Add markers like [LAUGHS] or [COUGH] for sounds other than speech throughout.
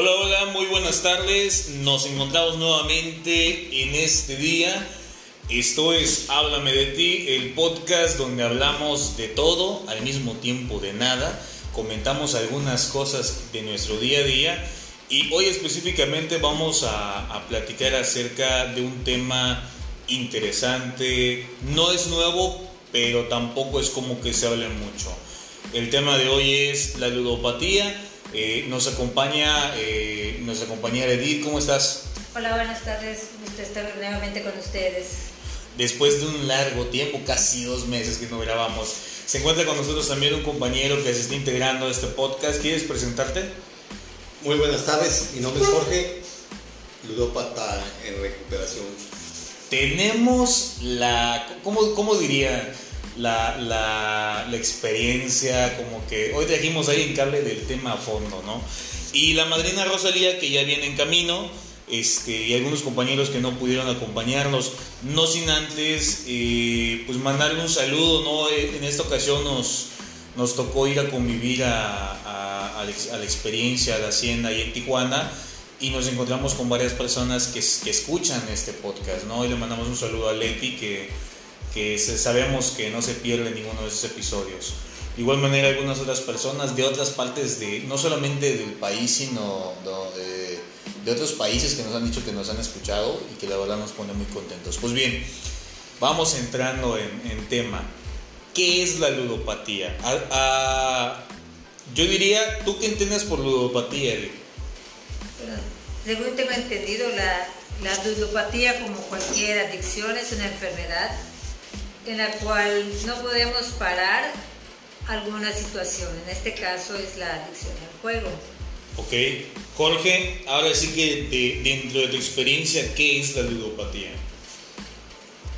Hola, hola, muy buenas tardes. Nos encontramos nuevamente en este día. Esto es Háblame de ti, el podcast donde hablamos de todo al mismo tiempo de nada. Comentamos algunas cosas de nuestro día a día y hoy específicamente vamos a, a platicar acerca de un tema interesante. No es nuevo, pero tampoco es como que se hable mucho. El tema de hoy es la ludopatía eh, nos acompaña eh, nos acompaña Edith, ¿cómo estás? Hola, buenas tardes, gusto estar nuevamente con ustedes. Después de un largo tiempo, casi dos meses que no grabamos, se encuentra con nosotros también un compañero que se está integrando a este podcast. ¿Quieres presentarte? Muy buenas tardes, mi nombre es Jorge, ludópata en recuperación. Tenemos la, ¿cómo, cómo diría? La, la, la, experiencia, como que hoy trajimos ahí en cable del tema a fondo, ¿no? Y la madrina Rosalía, que ya viene en camino, este, y algunos compañeros que no pudieron acompañarnos, no sin antes, eh, pues mandarle un saludo, ¿no? En esta ocasión nos, nos tocó ir a convivir a, a, a, la, experiencia de Hacienda y en Tijuana y nos encontramos con varias personas que, que escuchan este podcast, ¿no? Y le mandamos un saludo a Leti que que sabemos que no se pierde ninguno de esos episodios. De igual manera, algunas otras personas de otras partes, de, no solamente del país, sino de, de otros países que nos han dicho que nos han escuchado y que la verdad nos pone muy contentos. Pues bien, vamos entrando en, en tema. ¿Qué es la ludopatía? yo diría, ¿tú qué entiendes por ludopatía, Eli? según tengo entendido, la, la ludopatía, como cualquier adicción, es una enfermedad en la cual no podemos parar alguna situación. En este caso es la adicción al juego. Ok. Jorge, ahora sí que dentro de tu experiencia, ¿qué es la ludopatía?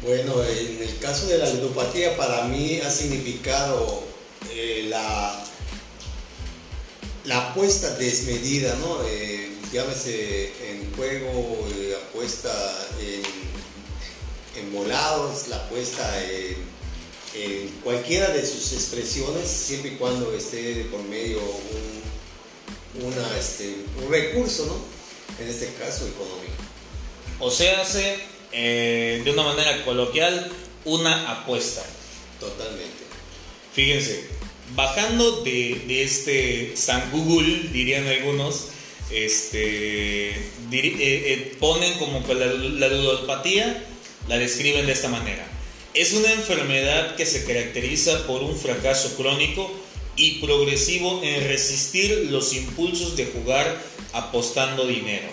Bueno, en el caso de la ludopatía para mí ha significado eh, la, la apuesta desmedida, ¿no? Eh, llámese en juego, eh, apuesta en en volados, la puesta en, cualquiera de sus expresiones, siempre y cuando esté de por medio un, una, este, un recurso, ¿no? En este caso económico. O sea, hace eh, de una manera coloquial una apuesta. Totalmente. Fíjense, bajando de, de este San Google, dirían algunos, este, eh, eh, ponen como la, la ludopatía la describen de esta manera. Es una enfermedad que se caracteriza por un fracaso crónico y progresivo en resistir los impulsos de jugar apostando dinero.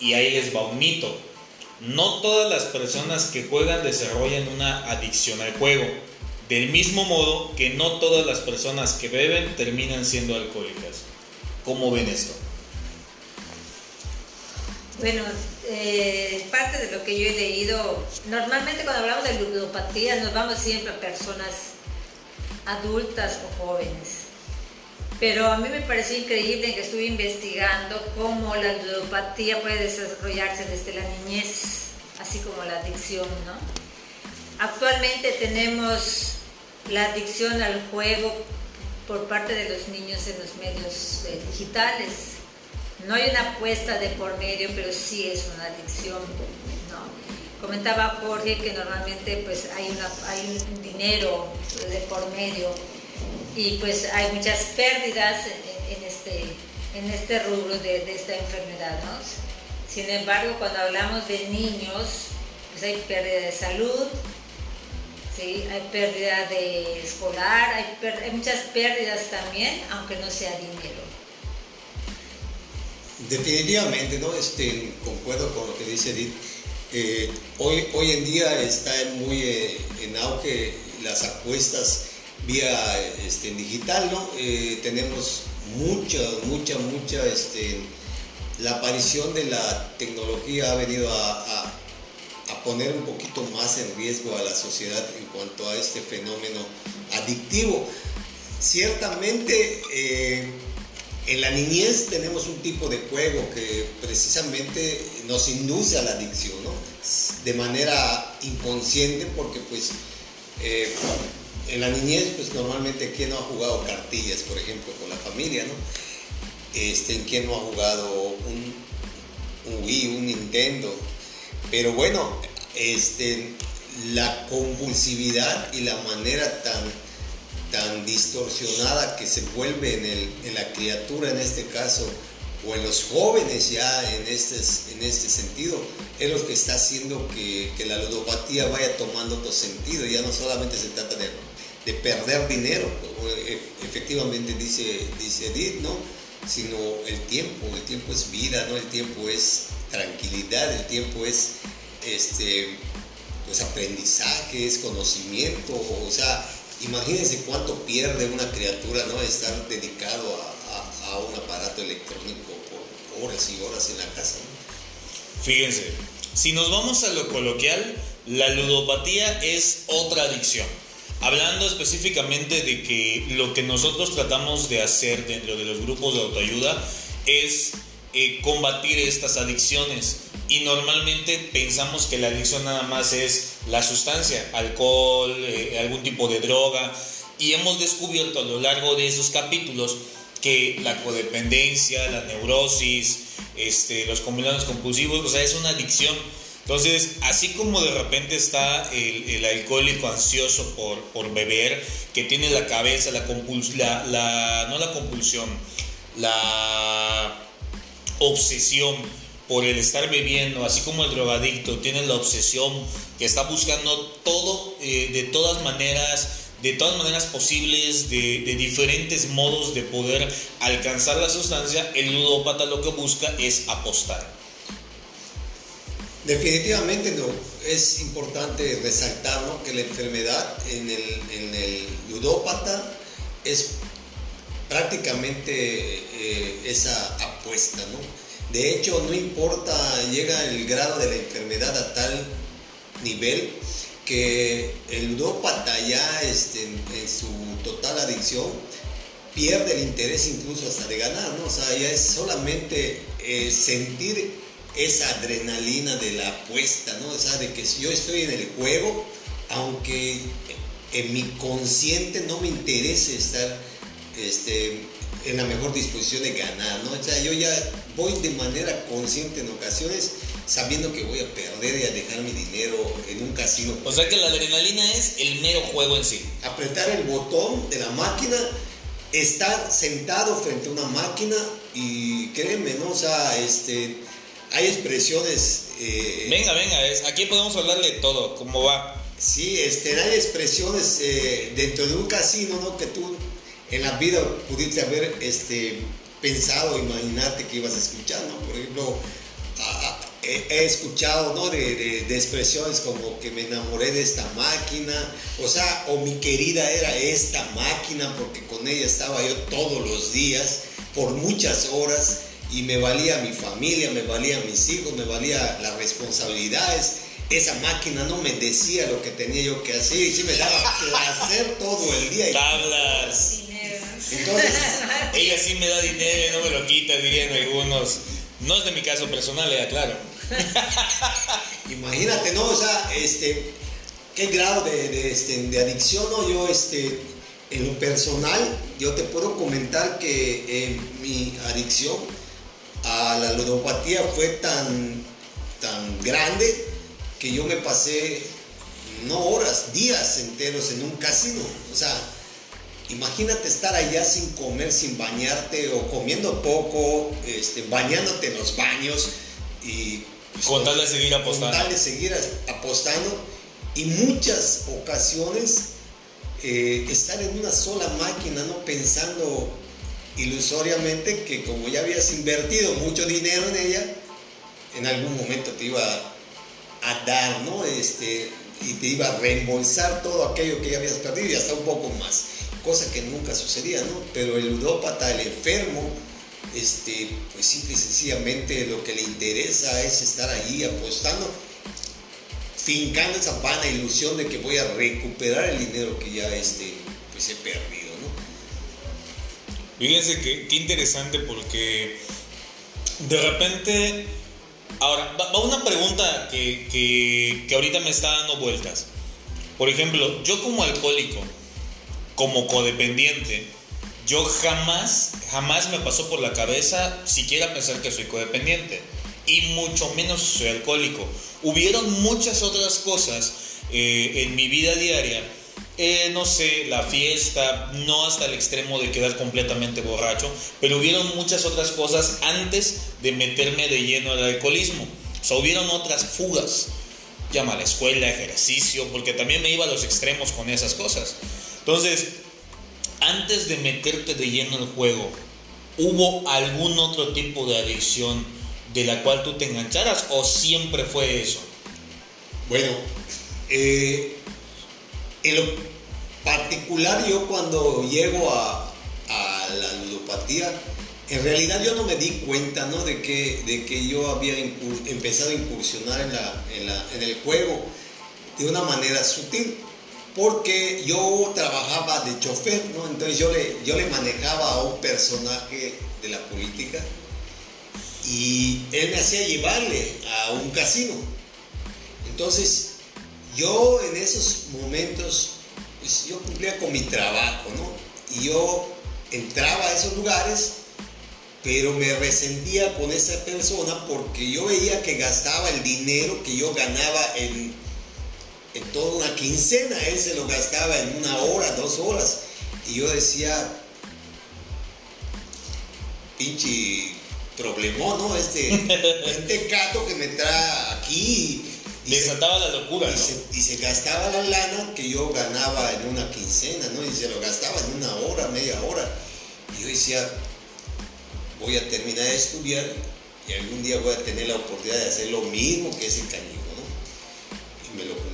Y ahí les va un mito. No todas las personas que juegan desarrollan una adicción al juego. Del mismo modo que no todas las personas que beben terminan siendo alcohólicas. ¿Cómo ven esto? Bueno, eh, parte de lo que yo he leído, normalmente cuando hablamos de ludopatía nos vamos siempre a personas adultas o jóvenes. Pero a mí me pareció increíble que estuve investigando cómo la ludopatía puede desarrollarse desde la niñez, así como la adicción, ¿no? Actualmente tenemos la adicción al juego por parte de los niños en los medios eh, digitales no hay una apuesta de por medio, pero sí es una adicción. ¿no? Comentaba Jorge que normalmente pues hay, un dinero de por medio y pues hay muchas pérdidas en, este, este rubro de, esta enfermedad. Sin embargo, cuando hablamos de niños, pues hay pérdida de salud, ¿sí? hay pérdida de escolar, hay muchas pérdidas también, aunque no sea dinero. Definitivamente, ¿no? Este, concuerdo con lo que dice Edith. Eh, hoy, hoy en día está muy eh, en auge las apuestas vía este, digital, ¿no? Eh, tenemos mucha, mucha, mucha, este, la aparición de la tecnología ha venido a, a, a, poner un poquito más en riesgo a la sociedad en cuanto a este fenómeno adictivo. Ciertamente, en la niñez tenemos un tipo de juego que precisamente nos induce a la adicción, ¿no? De manera inconsciente porque pues eh, en la niñez pues normalmente quién no ha jugado cartillas, por ejemplo, con la familia, ¿no? este, ¿quién no ha jugado un, Wii, un Nintendo? Pero bueno, este, la convulsividad y la manera tan, tan distorsionada que se vuelve en, la criatura en este caso, o en los jóvenes ya en este, en este sentido, es lo que está haciendo que, la ludopatía vaya tomando otro sentido. Ya no solamente se trata de, de perder dinero, e, efectivamente dice, dice Edith, ¿no? sino el tiempo, el tiempo es vida, ¿no? el tiempo es tranquilidad, el tiempo es este, pues aprendizaje, es conocimiento, o sea, imagínense cuánto pierde una criatura, ¿no? Estar dedicado a, a, un aparato electrónico por horas y horas en la casa. Fíjense, si nos vamos a lo coloquial, la ludopatía es otra adicción. Hablando específicamente de que lo que nosotros tratamos de hacer dentro de los grupos de autoayuda es eh, combatir estas adicciones. Y normalmente pensamos que la adicción nada más es la sustancia, alcohol, eh, algún tipo de droga. Y hemos descubierto a lo largo de esos capítulos que la codependencia, la neurosis, este, los combinados compulsivos, o sea, es una adicción. Entonces, así como de repente está el, alcohólico ansioso por, por, beber, que tiene la cabeza, la compulsión, la, no la compulsión, la obsesión por el estar bebiendo, así como el drogadicto tiene la obsesión que está buscando todo eh, de todas maneras, de todas maneras posibles, de, diferentes modos de poder alcanzar la sustancia, el ludópata lo que busca es apostar. Definitivamente no. Es importante resaltar que la enfermedad en el, en el ludópata es prácticamente eh, esa apuesta, ¿no? De hecho, no importa, llega el grado de la enfermedad a tal nivel que el ludópata ya este, en, su total adicción pierde el interés incluso hasta de ganar, ¿no? O sea, ya es solamente eh, sentir esa adrenalina de la apuesta, ¿no? O sea, de que si yo estoy en el juego, aunque en mi consciente no me interese estar este, en la mejor disposición de ganar, ¿no? O sea, yo ya voy de manera consciente en ocasiones sabiendo que voy a perder y a dejar mi dinero en un casino. O sea que la adrenalina es el mero juego en sí. Apretar el botón de la máquina, estar sentado frente a una máquina y créeme, ¿no? O sea, este, hay expresiones... Eh, venga, venga, es, aquí podemos hablarle de todo, cómo va. Sí, este, hay expresiones eh, dentro de un casino, ¿no? Que tú en la vida pudiste haber este, pensado, imaginarte que ibas a escuchar, ¿no? Por ejemplo, he, escuchado, ¿no? De, de, expresiones como que me enamoré de esta máquina, o sea, o mi querida era esta máquina porque con ella estaba yo todos los días, por muchas horas, y me valía mi familia, me valía mis hijos, me valía las responsabilidades. Esa máquina no me decía lo que tenía yo que hacer y sí me daba placer todo el día. Tablas. Entonces, [LAUGHS] ella sí me da dinero, no me lo quita, dirían algunos. No es de mi caso personal, ya claro. [LAUGHS] Imagínate, ¿no? O sea, este, qué grado de, este, de adicción, ¿no? Yo, este, en lo personal, yo te puedo comentar que eh, mi adicción a la ludopatía fue tan, tan grande que yo me pasé no horas, días enteros en un casino. O sea, Imagínate estar allá sin comer, sin bañarte o comiendo poco, este, bañándote en los baños y... Pues, con tal de seguir apostando. Con tal de seguir apostando y muchas ocasiones eh, estar en una sola máquina, ¿no? Pensando ilusoriamente que como ya habías invertido mucho dinero en ella, en algún momento te iba a dar, ¿no? Este, y te iba a reembolsar todo aquello que ya habías perdido y hasta un poco más cosa que nunca sucedía, ¿no? Pero el ludópata, el enfermo, este, pues simple y sencillamente lo que le interesa es estar ahí apostando, fincando esa vana ilusión de que voy a recuperar el dinero que ya este, pues he perdido, ¿no? Fíjense que, qué interesante porque de repente, ahora, va una pregunta que, que, que ahorita me está dando vueltas. Por ejemplo, yo como alcohólico, como codependiente, yo jamás, jamás me pasó por la cabeza siquiera pensar que soy codependiente. Y mucho menos soy alcohólico. Hubieron muchas otras cosas eh, en mi vida diaria. Eh, no sé, la fiesta, no hasta el extremo de quedar completamente borracho, pero hubieron muchas otras cosas antes de meterme de lleno al alcoholismo. O sea, hubieron otras fugas. Llama a la escuela, ejercicio, porque también me iba a los extremos con esas cosas. Entonces, antes de meterte de lleno el juego, ¿hubo algún otro tipo de adicción de la cual tú te engancharas o siempre fue eso? Bueno, eh, en lo particular yo cuando llego a, la ludopatía, en realidad yo no me di cuenta ¿no? de, que, de que yo había empezado a incursionar en, la, en el juego de una manera sutil porque yo trabajaba de chofer, ¿no? Entonces yo le, yo le manejaba a un personaje de la política y él me hacía llevarle a un casino. Entonces yo en esos momentos, pues yo cumplía con mi trabajo, ¿no? Y yo entraba a esos lugares, pero me resentía con esa persona porque yo veía que gastaba el dinero que yo ganaba en en toda una quincena, él se lo gastaba en una hora, dos horas. Y yo decía, pinche problemón, ¿no? Este, [LAUGHS] este cato que me trae aquí. Y Desataba la locura, y, se, y se gastaba la lana que yo ganaba en una quincena, ¿no? Y se lo gastaba en una hora, media hora. Y yo decía, voy a terminar de estudiar y algún día voy a tener la oportunidad de hacer lo mismo que ese cañón me lo cumplí. O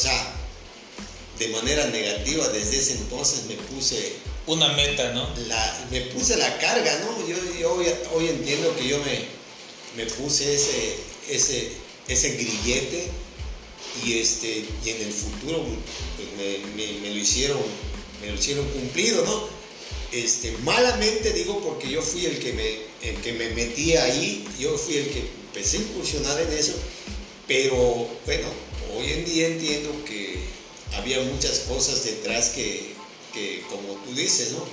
sea, de manera negativa, desde ese entonces me puse... Una meta, ¿no? La, me puse la carga, ¿no? Yo, hoy, entiendo que yo me, me puse ese, ese, ese grillete y, este, y en el futuro pues, me, lo hicieron, me lo hicieron cumplido, ¿no? Este, malamente digo porque yo fui el que, me, el que me metí ahí, yo fui el que empecé a incursionar en eso, pero bueno, hoy en día entiendo que había muchas cosas detrás que, como tú dices, ¿no?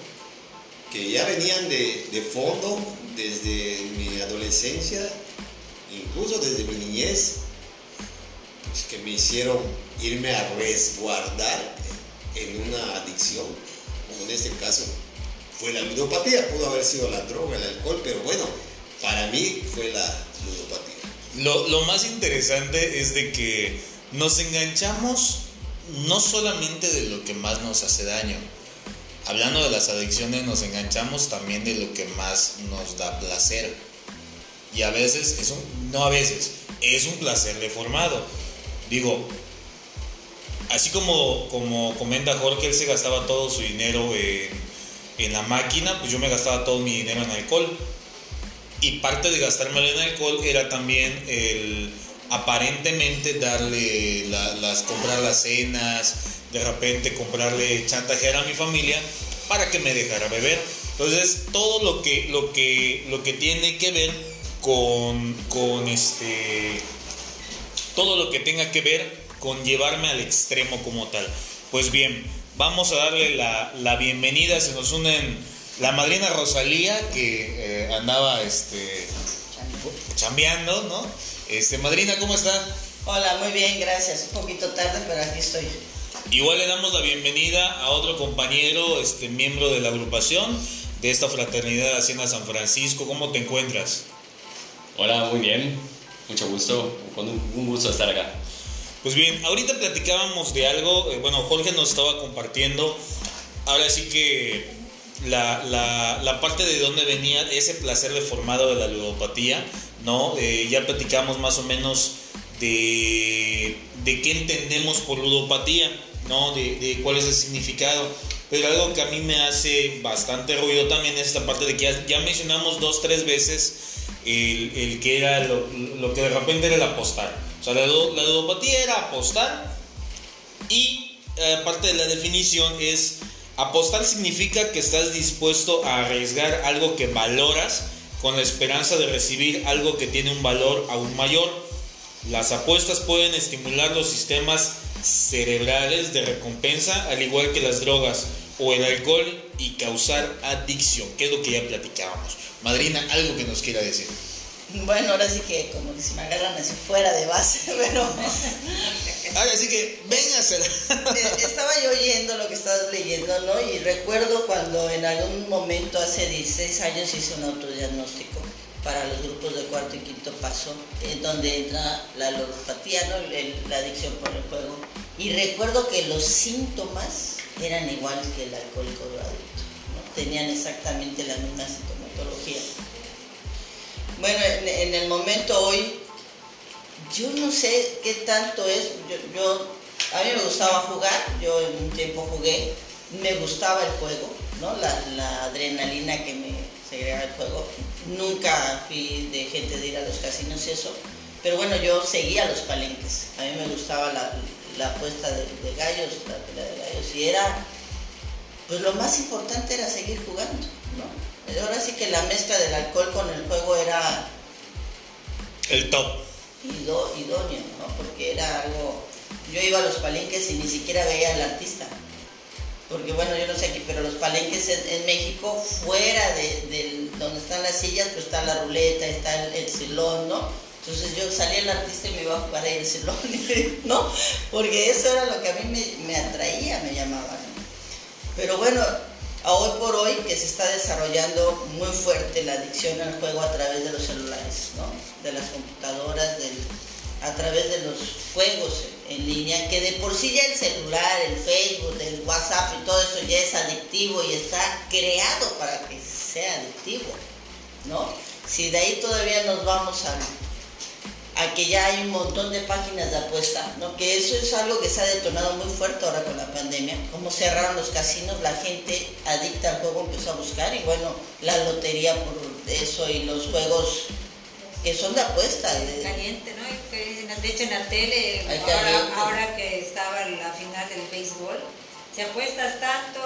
Que ya venían de, fondo desde mi adolescencia, incluso desde mi niñez, pues que me hicieron irme a resguardar en una adicción, como en este caso fue la ludopatía, pudo haber sido la droga, el alcohol, pero bueno, para mí fue la ludopatía. Lo, lo más interesante es de que nos enganchamos no solamente de lo que más nos hace daño. Hablando de las adicciones, nos enganchamos también de lo que más nos da placer. Y a veces, es un, no a veces, es un placer deformado. Digo, así como, como comenta Jorge, él se gastaba todo su dinero en, en la máquina, pues yo me gastaba todo mi dinero en alcohol. Y parte de gastármelo en alcohol era también el aparentemente darle las comprar las cenas, de repente comprarle chantajear a mi familia para que me dejara beber. Entonces, todo lo que lo que lo que tiene que ver con con este todo lo que tenga que ver con llevarme al extremo como tal. Pues bien, vamos a darle la, bienvenida, se nos unen la madrina Rosalía que eh, andaba este chambeando, ¿no? Este, madrina, ¿cómo está? Hola, muy bien, gracias. Un poquito tarde, pero aquí estoy. Igual le damos la bienvenida a otro compañero, este, miembro de la agrupación de esta fraternidad Hacienda San Francisco. ¿Cómo te encuentras? Hola, muy bien. Mucho gusto. Un, gusto estar acá. Pues bien, ahorita platicábamos de algo. Eh, bueno, Jorge nos estaba compartiendo. Ahora sí que la, la, la parte de dónde venía ese placer deformado de la ludopatía ¿no? Eh, ya platicamos más o menos de, de qué entendemos por ludopatía, ¿no? De, cuál es el significado. Pero algo que a mí me hace bastante ruido también es esta parte de que ya, mencionamos dos, tres veces el, que era lo, que de repente era el apostar. O sea, la, la ludopatía era apostar y eh, parte de la definición es apostar significa que estás dispuesto a arriesgar algo que valoras con la esperanza de recibir algo que tiene un valor aún mayor. Las apuestas pueden estimular los sistemas cerebrales de recompensa, al igual que las drogas, o el alcohol y causar adicción, que es lo que ya platicábamos. Madrina, algo que nos quiera decir. Bueno, ahora sí que como que si me agarran así fuera de base, [LAUGHS] pero [LAUGHS] Ahora sí que, véngase. Eh, estaba yo oyendo lo que estabas leyendo, ¿no? Y recuerdo cuando en algún momento, hace 16 años, hice un autodiagnóstico para los grupos de cuarto y quinto paso, en donde entra la ludopatía, ¿no? La adicción por el juego. Y recuerdo que los síntomas eran igual que el alcohólico drogadicto, ¿no? Tenían exactamente la misma sintomatología. Bueno, en, en el momento hoy, yo no sé qué tanto es, yo, a mí me gustaba jugar, yo en un tiempo jugué, me gustaba el juego, ¿no? La, adrenalina que me segregaba el juego. Nunca fui de gente de ir a los casinos y eso, pero bueno, yo seguía los palenques. A mí me gustaba la, apuesta de, de gallos, la pelea de gallos, y era, pues lo más importante era seguir jugando, ¿no? Ahora sí que la mezcla del alcohol con el juego era El top. Ido- idóneo, ¿no? Porque era algo... Yo iba a los palenques y ni siquiera veía al artista. Porque bueno, yo no sé aquí, pero los palenques en, México, fuera de, donde están las sillas, pues está la ruleta, está el, el silón, ¿no? Entonces yo salía el artista y me iba a jugar el silón, [LAUGHS] ¿no? Porque eso era lo que a mí me, me atraía, me llamaba, ¿no? Pero bueno, hoy por hoy que se está desarrollando muy fuerte la adicción al juego a través de los celulares, ¿no? De las computadoras, a través de los juegos en línea, que de por sí ya el celular, el Facebook, el WhatsApp y todo eso ya es adictivo y está creado para que sea adictivo, ¿no? Si de ahí todavía nos vamos a, a que ya hay un montón de páginas de apuesta, ¿no? Que eso es algo que se ha detonado muy fuerte ahora con la pandemia. Como cerraron los casinos, la gente adicta al juego empezó a buscar y bueno, la lotería por eso y los juegos que son de apuesta. Caliente, ¿no? De hecho, en la tele, ahora, que estaba la final del béisbol, si apuestas tanto,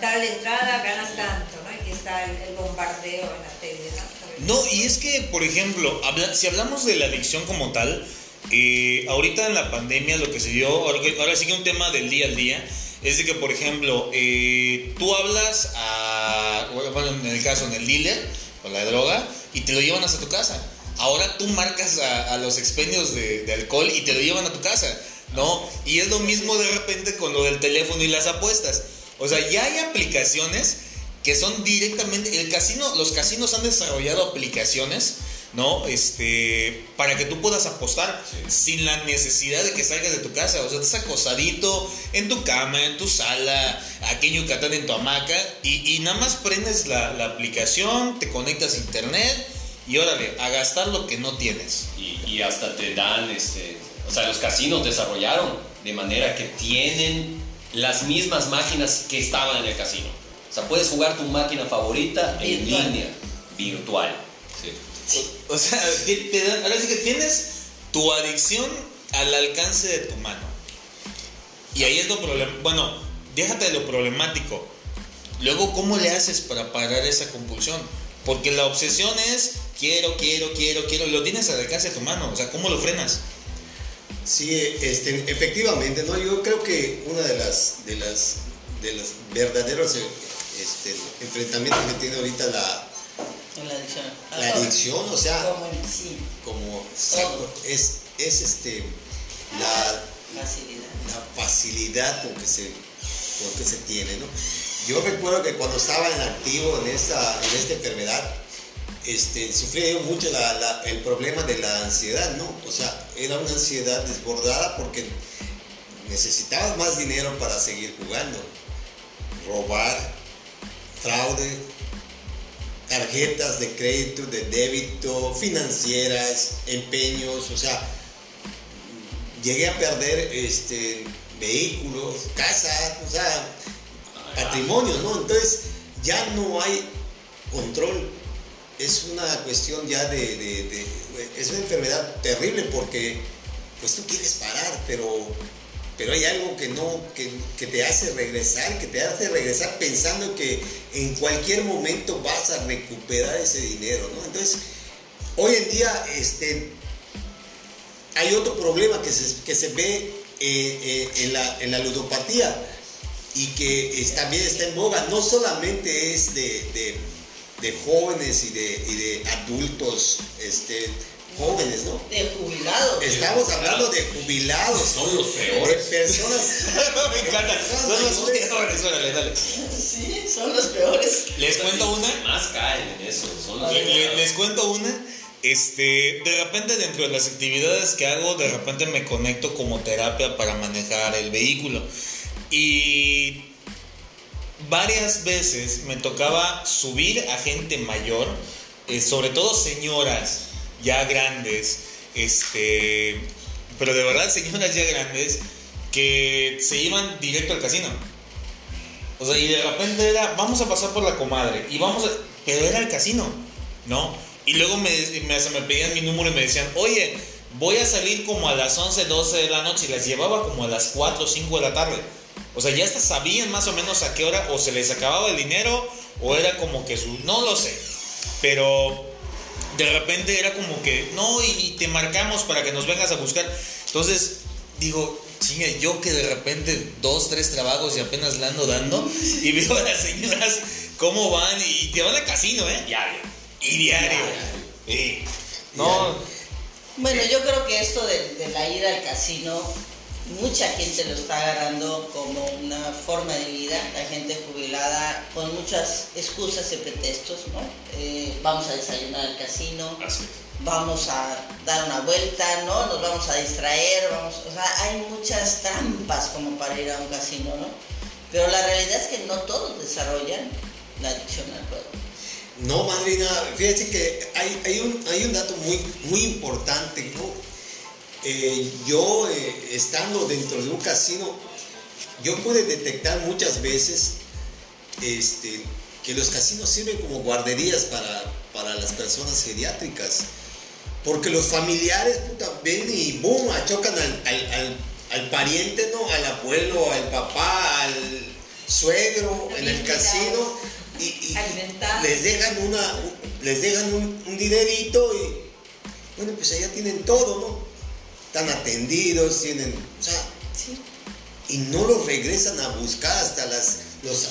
tal entrada ganas tanto, ¿no? Y está el, el bombardeo en la tele, ¿no? No, y es que, por ejemplo, si hablamos de la adicción como tal, eh, ahorita en la pandemia lo que se dio, ahora, ahora sí un tema del día al día, es de que, por ejemplo, eh, tú hablas a, bueno, en el caso, en el dealer, con la droga, y te lo llevan hasta tu casa. Ahora tú marcas a, a los expendios de, de alcohol y te lo llevan a tu casa, ¿no? Y es lo mismo de repente con lo del teléfono y las apuestas. O sea, ya hay aplicaciones que son directamente el casino los casinos han desarrollado aplicaciones no este para que tú puedas apostar sin la necesidad de que salgas de tu casa. O sea estás acosadito en tu cama en tu sala aquí en Yucatán en tu hamaca y, y nada más prendes la, la aplicación te conectas a internet y órale a gastar lo que no tienes. Y, y hasta te dan, este, o sea, los casinos desarrollaron de manera que tienen las mismas máquinas que estaban en el casino. O sea, puedes jugar tu máquina favorita en Virtual. línea, virtual. Sí. o, o sea te- te dan- ahora sí que tienes tu adicción al alcance de tu mano y ahí es lo problemático bueno déjate de lo problemático luego cómo le haces para parar esa compulsión porque la obsesión es quiero quiero quiero quiero lo tienes al alcance de tu mano o sea cómo lo frenas Sí, este, efectivamente, ¿no? Yo creo que una de las, de las, de los verdaderos este, enfrentamientos que tiene ahorita la, la adicción. la todo. adicción, o sea, Como sí, como es, es este, la, facilidad. la facilidad con que se, con que se tiene, ¿no? Yo recuerdo que cuando estaba en activo en esta, en esta enfermedad, este, sufría yo mucho la- la- el problema de la ansiedad, ¿no? O sea, era una ansiedad desbordada porque necesitabas más dinero para seguir jugando. Robar, fraude, tarjetas de crédito, de débito, financieras, empeños, o sea, llegué a perder este, vehículos, casas, o sea, patrimonio, ¿no? Entonces ya no hay control. Es una cuestión ya de- es una enfermedad terrible porque pues tú quieres parar, pero, pero hay algo que no, que, que te hace regresar, que te hace regresar pensando que en cualquier momento vas a recuperar ese dinero, ¿no? Entonces, hoy en día, este, hay otro problema que se, que se ve eh, eh, en, la, en la ludopatía. y que también está en boga. No solamente es de, de- de jóvenes y de, y de adultos este, jóvenes, ¿no? De jubilados. Estamos hablando de jubilados. Son los De peores. personas. [LAUGHS] Me encanta. Son los peores. Órale, dale. Sí, son los peores. Les cuento una. Más caen en eso. Son los Le- le- peores. les cuento una. Este, de repente dentro de las actividades que hago, de repente me conecto como terapia para manejar el vehículo. Y varias veces me tocaba subir a gente mayor, eh, sobre todo señoras ya grandes, este, pero de verdad señoras ya grandes que se iban directo al casino. O sea, y de repente era, vamos a pasar por la comadre, y vamos a, pero era el casino, ¿no? Y luego me, me, me pedían mi número y me decían, oye, voy a salir como a las 11, 12 de la noche, y las llevaba como a las 4 o 5 de la tarde. O sea, ya hasta sabían más o menos a qué hora, o se les acababa el dinero, o era como que su, no lo sé, pero de repente era como que, no, y te marcamos para que nos vengas a buscar. Entonces, digo, chinga, yo que de repente dos, tres trabajos y apenas la ando dando, y veo a las señoras cómo van y te van al casino, ¿eh? Diario. Y diario. Sí. No, Bueno, yo creo que esto de, de la ida al casino, mucha gente lo está agarrando como una forma de vida, la gente jubilada con muchas excusas y pretextos, ¿no? Eh, vamos a desayunar al casino, vamos a dar una vuelta, ¿no? Nos vamos a distraer, vamos, o sea, hay muchas trampas como para ir a un casino, ¿no? Pero la realidad es que no todos desarrollan la adicción al juego. No, madrina, fíjate que hay, hay, un, hay un dato muy, muy importante, ¿no? Eh, yo, eh, estando dentro de un casino, yo pude detectar muchas veces este, que los casinos sirven como guarderías para, para las personas geriátricas. Porque los familiares, puta, ven y boom, chocan al, al, al- al pariente, ¿no? Al abuelo, al papá, al suegro en el casino. Y, les dejan una un- les dejan un, un dinerito y bueno pues allá tienen todo no están atendidos tienen o sea Sí. y no los regresan a buscar hasta las los,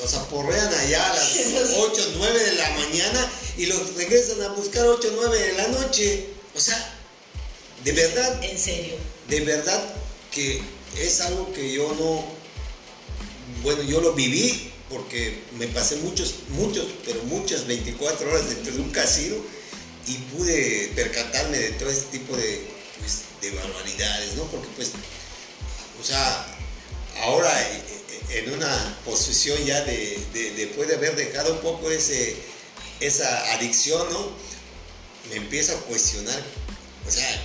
los aporrean allá a las [LAUGHS] 8 9 de la mañana y los regresan a buscar 8 9 de la noche o sea de verdad En serio. de verdad que es algo que yo no, bueno, yo lo viví porque me pasé muchos, muchos, pero muchas 24 horas dentro de un casino y pude percatarme de todo este tipo de, pues, de barbaridades, ¿no? Porque pues, o sea, ahora eh, eh, en una posición ya de, de- de haber dejado un poco ese, esa adicción, ¿no? Me empiezo a cuestionar, o sea,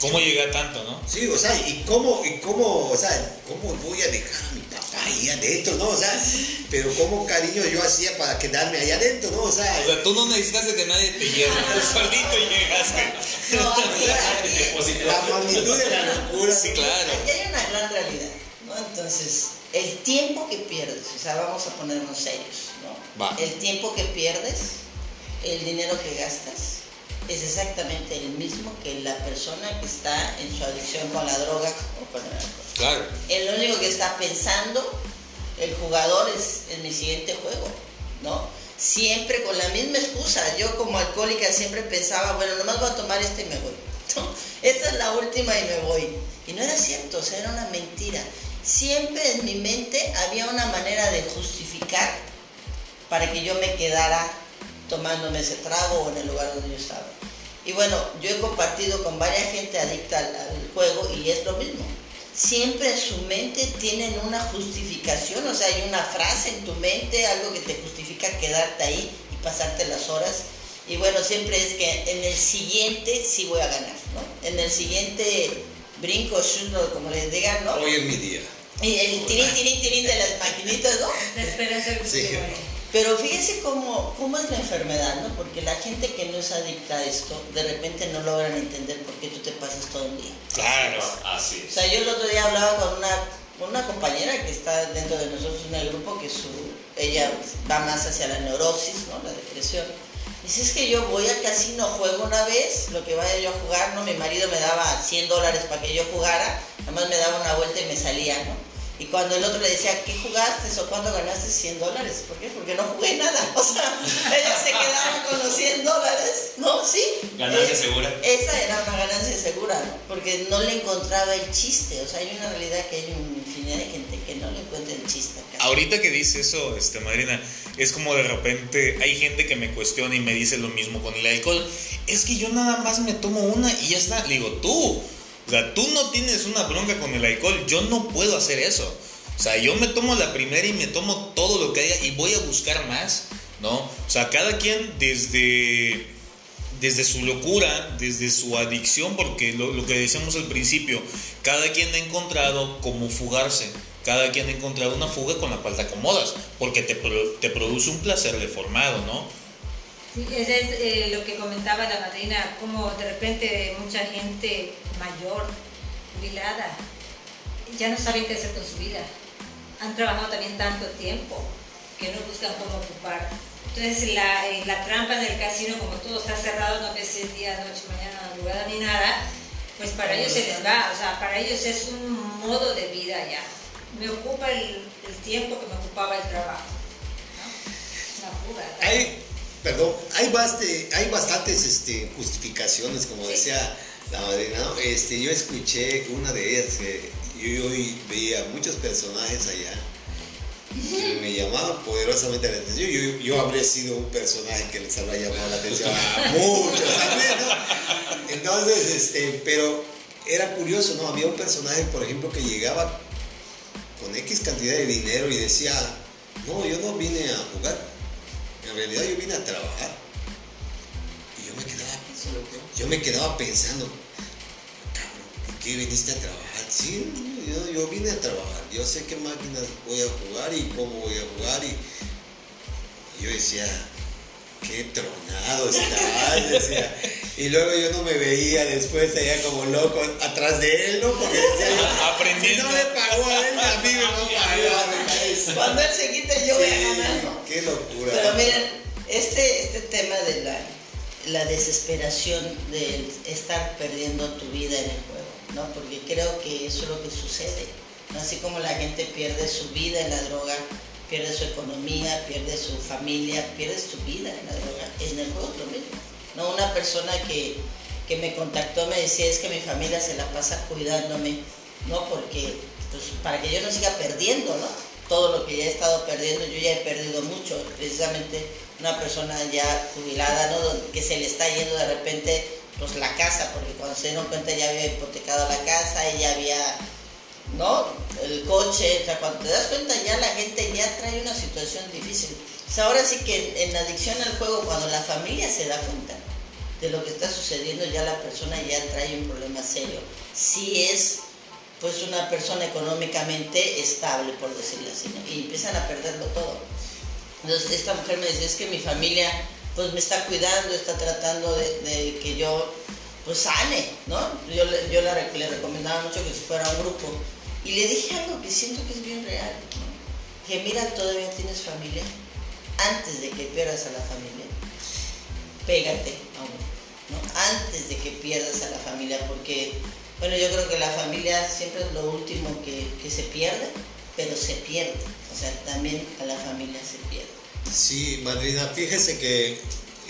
¿cómo llegué a tanto, no? Sí, o sea, ¿y cómo, y cómo, o sea, cómo voy a dejar a mi papá ahí adentro, no? O sea, pero cómo cariño yo hacía para quedarme ahí adentro, ¿no? O sea, O sea, tú no necesitaste que nadie te lleve, tú solito llegaste. No, aquí, la magnitud de la locura. Sí, claro. aquí hay una gran realidad, ¿no? Entonces, el tiempo que pierdes, o sea, vamos a ponernos serios, ¿no? Va. El tiempo que pierdes, el dinero que gastas, es exactamente el mismo que la persona que está en su adicción con la droga o con el alcohol. Claro. El único que está pensando, el jugador, es en mi siguiente juego, ¿no? Siempre con la misma excusa. Yo como alcohólica siempre pensaba, bueno, nomás voy a tomar este y me voy. [LAUGHS] ¿no? Esta es la última y me voy. Y no era cierto, o sea, era una mentira. Siempre en mi mente había una manera de justificar para que yo me quedara tomándome ese trago o en el lugar donde yo estaba. Y bueno, yo he compartido con varias gente adicta al, al juego y es lo mismo. Siempre en su mente tienen una justificación, o sea, hay una frase en tu mente, algo que te justifica quedarte ahí y pasarte las horas. Y bueno, siempre es que en el siguiente sí voy a ganar, ¿no? En el siguiente brinco, shoot, o como les digan, ¿no? Hoy es mi día. Y el tirín, tirín, tirín de las maquinitas, ¿no? La esperanza Sí. Pero fíjese cómo, cómo es la enfermedad, ¿no? Porque la gente que no es adicta a esto, de repente no logran entender por qué tú te pasas todo el día. Claro. Así O es. sea, yo el otro día hablaba con una, con una compañera que está dentro de nosotros en el grupo, que su, ella va más hacia la neurosis, ¿no? La depresión. Dice, es que yo voy al casino, juego una vez, lo que vaya yo a jugar, ¿no? Mi marido me daba 100 dólares para que yo jugara, además me daba una vuelta y me salía, ¿no? Y cuando el otro le decía, ¿qué jugaste o cuándo ganaste 100 dólares? ¿Por qué? Porque no jugué nada. [LAUGHS] O sea, ellos se quedaban con los 100 dólares. No, sí. Ganancia Eh, segura. Esa era una ganancia segura, ¿no? Porque no le encontraba el chiste. O sea, hay una realidad que hay una infinidad de gente que no le encuentra el chiste acá. Ahorita que dice eso, este, Madrina, es como de repente hay gente que me cuestiona y me dice lo mismo con el alcohol. Es que yo nada más me tomo una y ya está. Le digo, tú, o sea, tú no tienes una bronca con el alcohol. Yo no puedo hacer eso. O sea, yo me tomo la primera y me tomo todo lo que haya y voy a buscar más, ¿no? O sea, cada quien desde, desde su locura, desde su adicción, porque lo, que decíamos al principio, cada quien ha encontrado cómo fugarse. Cada quien ha encontrado una fuga con la cual te acomodas, porque te, te produce un placer deformado, ¿no? Sí, ese es eh, lo que comentaba la madrina, como de repente mucha gente mayor, jubilada, ya no saben qué hacer con su vida. Han trabajado también tanto tiempo que no buscan cómo ocupar. Entonces la, eh, la trampa en el casino, como todo está cerrado, no ves el día, noche, mañana, madrugada ni nada, pues para ellos se les va, o sea, para ellos es un modo de vida ya. Me ocupa el, el tiempo que me ocupaba el trabajo. ¿no? Es una fuga. Hay, perdón, hay, baste- hay bastantes este, justificaciones, como Sí. decía la madrina. ¿no? Este, yo escuché una de ellas, que yo veía muchos personajes allá que me llamaban poderosamente la atención. Yo, yo habría sido un personaje que les habría llamado la atención a [LAUGHS] muchos también, ¿no? Entonces, este, pero era curioso, ¿no? Había un personaje, por ejemplo, que llegaba con X cantidad de dinero y decía, no, yo no vine a jugar, en realidad yo vine a trabajar. Y yo me quedaba. Yo me quedaba pensando, cabrón, ¿por qué viniste a trabajar? Sí, yo, yo vine a trabajar, yo sé qué máquinas voy a jugar y cómo voy a jugar y y yo decía, qué tronado estás, decía. Y luego yo no me veía después allá como loco atrás de él, ¿no? Porque decía yo, Aprendiendo. si no le pagó a él, a mí me va a pagar. Cuando él se quite, yo voy a ganar. qué locura. Pero miren, este, este tema de la, la desesperación de estar perdiendo tu vida en el juego, ¿no? Porque creo que eso es lo que sucede. Así como la gente pierde su vida en la droga, pierde su economía, pierde su familia, pierdes tu vida en la droga, en el juego lo mismo. ¿no? Una persona que, que me contactó me decía, es que mi familia se la pasa cuidándome, ¿no? Porque, pues, para que yo no siga perdiendo, ¿no? Todo lo que ya he estado perdiendo, yo ya he perdido mucho, precisamente una persona ya jubilada, ¿no? Que se le está yendo de repente, pues, la casa, porque cuando se dieron cuenta ya había hipotecado la casa y ya había, ¿no? El coche, o sea, cuando te das cuenta ya la gente ya trae una situación difícil. Ahora sí que en la adicción al juego, cuando la familia se da cuenta de lo que está sucediendo, ya la persona ya trae un problema serio. Si es pues una persona económicamente estable, por decirlo así, ¿no? y empiezan a perderlo todo. Entonces esta mujer me dice, es que mi familia pues me está cuidando, está tratando de, que yo pues sane, ¿no? Yo, yo le recomendaba mucho que se fuera a un grupo. Y le dije algo que siento que es bien real, que mira, todavía tienes familia, antes de que pierdas a la familia, pégate a ¿no? Antes de que pierdas a la familia, porque, bueno, yo creo que la familia siempre es lo último que se pierde, pero se pierde, o sea, también a la familia se pierde. Sí, madrina, fíjese que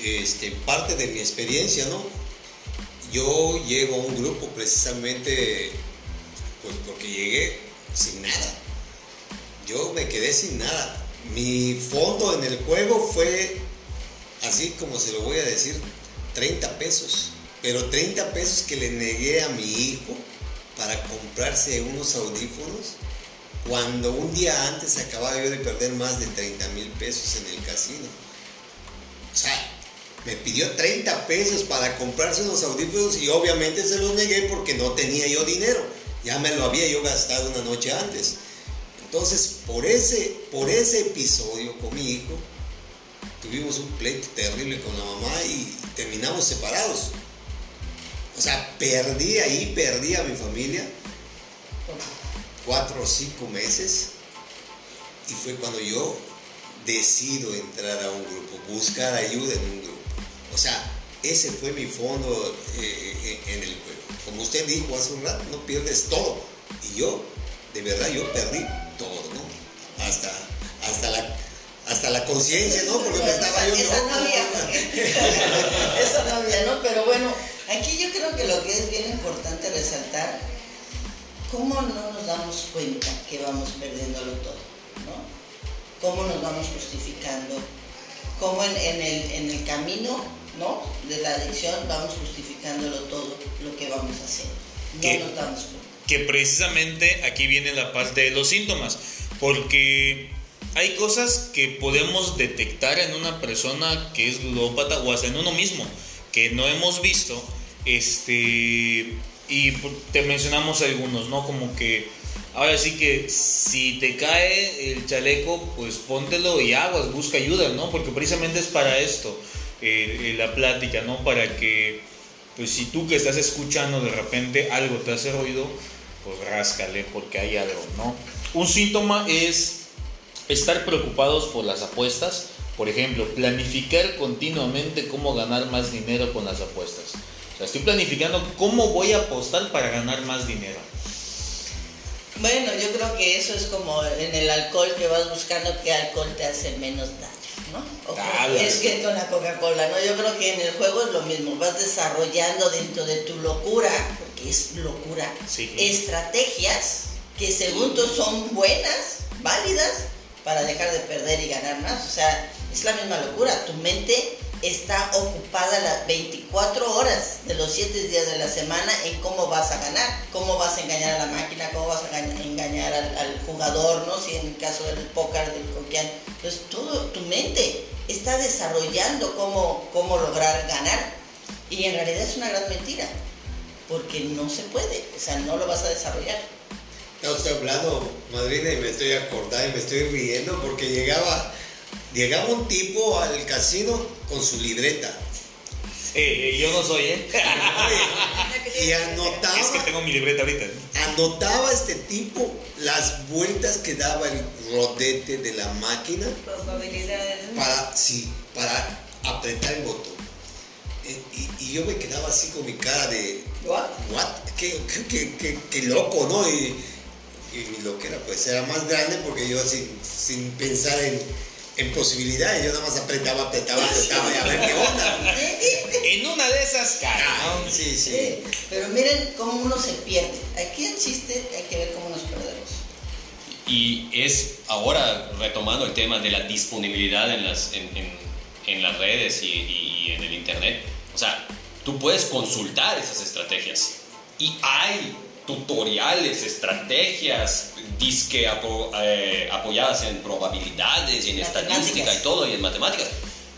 este, parte de mi experiencia, ¿no? Yo llego a un grupo precisamente, pues porque llegué sin nada. Yo me quedé sin nada. Mi fondo en el juego fue, así como se lo voy a decir, 30 pesos. Pero 30 pesos que le negué a mi hijo para comprarse unos audífonos cuando un día antes acababa yo de perder más de 30 mil pesos en el casino. O sea, me pidió 30 pesos para comprarse unos audífonos y obviamente se los negué porque no tenía yo dinero. Ya me lo había yo gastado una noche antes. Entonces, por ese, por ese episodio con mi hijo, tuvimos un pleito terrible con la mamá y terminamos separados. O sea, perdí ahí, perdí a mi familia cuatro o cinco meses y fue cuando yo decido entrar a un grupo, buscar ayuda en un grupo. O sea, ese fue mi fondo eh, eh, en el juego. Como usted dijo hace un rato, no pierdes todo. Y yo de verdad yo perdí todo, ¿no? Hasta, hasta la, hasta la conciencia, ¿no? Porque me estaba yo Esa no había. Eso no había, ¿no? Pero bueno, aquí yo creo que lo que es bien importante resaltar, cómo no nos damos cuenta que vamos perdiéndolo todo, ¿no? Cómo nos vamos justificando, cómo en, en el, en el camino, ¿no? De la adicción vamos justificándolo todo lo que vamos haciendo. No ¿Qué? nos damos cuenta. que precisamente aquí viene la parte de los síntomas, porque hay cosas que podemos detectar en una persona que es ludópata o hasta en uno mismo, que no hemos visto, este, y te mencionamos algunos, ¿no? Como que ahora sí que si te cae el chaleco, pues póntelo y aguas, busca ayuda, ¿no? Porque precisamente es para esto, eh, eh, la plática, ¿no? Para que pues si tú que estás escuchando de repente algo te hace ruido, pues ráscale porque hay algo, ¿no? Un síntoma es estar preocupados por las apuestas, por ejemplo, planificar continuamente cómo ganar más dinero con las apuestas. O sea, estoy planificando cómo voy a apostar para ganar más dinero. Bueno, yo creo que eso es como en el alcohol que vas buscando qué alcohol te hace menos daño, ¿no? O Dale. es que con la Coca-Cola, ¿no? Yo creo que en el juego es lo mismo, vas desarrollando dentro de tu locura, porque es locura, Sí. estrategias que según tú son buenas, válidas, para dejar de perder y ganar más. O sea, es la misma locura, tu mente está ocupada las 24 horas de los 7 días de la semana en cómo vas a ganar, cómo vas a engañar a la máquina, cómo vas a engañar, al, jugador, ¿no? Si en el caso del póker, del coquián. Entonces, todo tu mente está desarrollando cómo, cómo lograr ganar. Y en realidad es una gran mentira, porque no se puede, o sea, no lo vas a desarrollar. No, hablando, madrina, y me estoy acordando y me estoy riendo porque llegaba, llegaba un tipo al casino con su libreta. Eh, eh, yo no soy, ¿eh? [LAUGHS] Y anotaba, es que tengo mi libreta ahorita. anotaba este tipo las vueltas que daba el rodete de la máquina Probabilidades. para, sí, para apretar el botón. Eh, Y, y yo me quedaba así con mi cara de, What? what? Qué, qué, qué- qué- qué loco, ¿no? Y, y mi loquera pues era más grande porque yo sin, sin pensar en, en posibilidades, yo nada más apretaba, apretaba, apretaba y a ver qué onda. [LAUGHS] En una de esas caras, Ah, ¿no? sí, sí. Sí, pero miren cómo uno se pierde. Aquí el chiste hay que ver cómo nos perdemos. Y es ahora retomando el tema de la disponibilidad en las, en, en- en las redes y, y- y en el internet. O sea, tú puedes consultar esas estrategias y hay tutoriales, estrategias, disque apo- eh, apoyadas en probabilidades y en estadística y todo y en matemáticas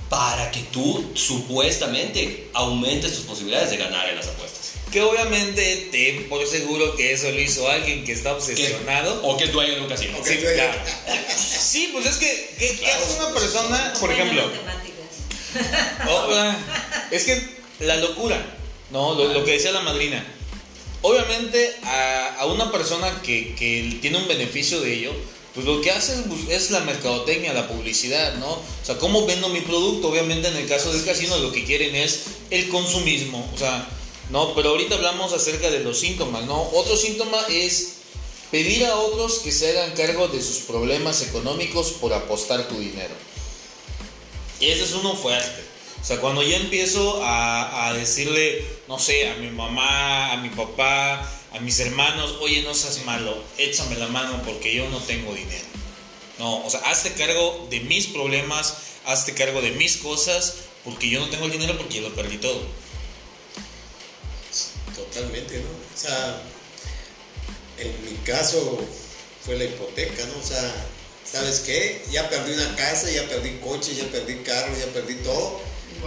para que tú supuestamente aumentes tus posibilidades de ganar en las apuestas. Que obviamente ten por seguro que eso lo hizo alguien que está Que- obsesionado. O que es dueño de un casino. Sí, claro. [LAUGHS] Sí, pues es que, ¿qué, qué hace una persona, por ejemplo? Oh, ah, es que la locura, ¿no? Lo, lo que decía la madrina. Obviamente a, una persona que, tiene un beneficio de ello, pues lo que hace es, es la mercadotecnia, la publicidad, ¿no? O sea, ¿cómo vendo mi producto? Obviamente en el caso del casino lo que quieren es el consumismo, o sea, ¿no? Pero ahorita hablamos acerca de los síntomas, ¿no? Otro síntoma es pedir a otros que se hagan cargo de sus problemas económicos por apostar tu dinero. Ese es uno fuerte. O sea, cuando ya empiezo a, a decirle, no sé, a mi mamá, a mi papá, a mis hermanos, oye, no seas malo, échame la mano porque yo no tengo dinero. No, o sea, hazte cargo de mis problemas, hazte cargo de mis cosas, porque yo no tengo el dinero porque yo lo perdí todo. Totalmente, ¿no? O sea, en mi caso fue la hipoteca, ¿no? O sea, ¿sabes qué? Ya perdí una casa, ya perdí coche, ya perdí carro, ya perdí todo.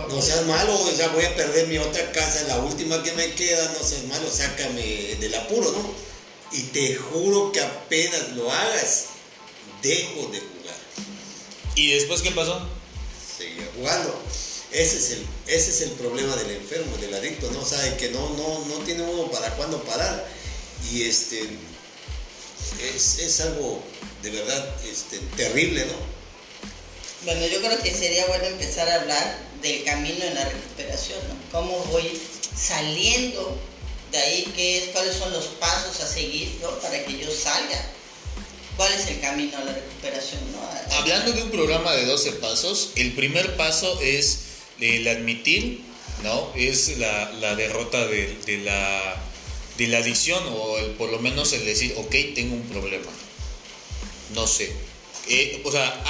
No seas malo, o sea, voy a perder mi otra casa, la última que me queda, no seas malo, sácame del apuro, ¿no? Y te juro que apenas lo hagas, dejo de jugar. ¿Y después qué pasó? seguir jugando. Ese es el, ese es el problema del enfermo, del adicto, ¿no? Sabe que no, no, no tiene uno para cuándo parar. Y este es, es algo de verdad este, terrible, ¿no? Bueno, yo creo que sería bueno empezar a hablar del camino en la recuperación, ¿no? ¿Cómo voy saliendo de ahí? ¿Qué es, ¿Cuáles son los pasos a seguir, ¿no? Para que yo salga cuál es el camino a la recuperación. ¿no? Hablando de un programa de 12 pasos, el primer paso es el admitir, ¿no? Es la, derrota de, de, la, de la adicción o el, por lo menos el decir, ok, tengo un problema. No sé. Eh, o sea,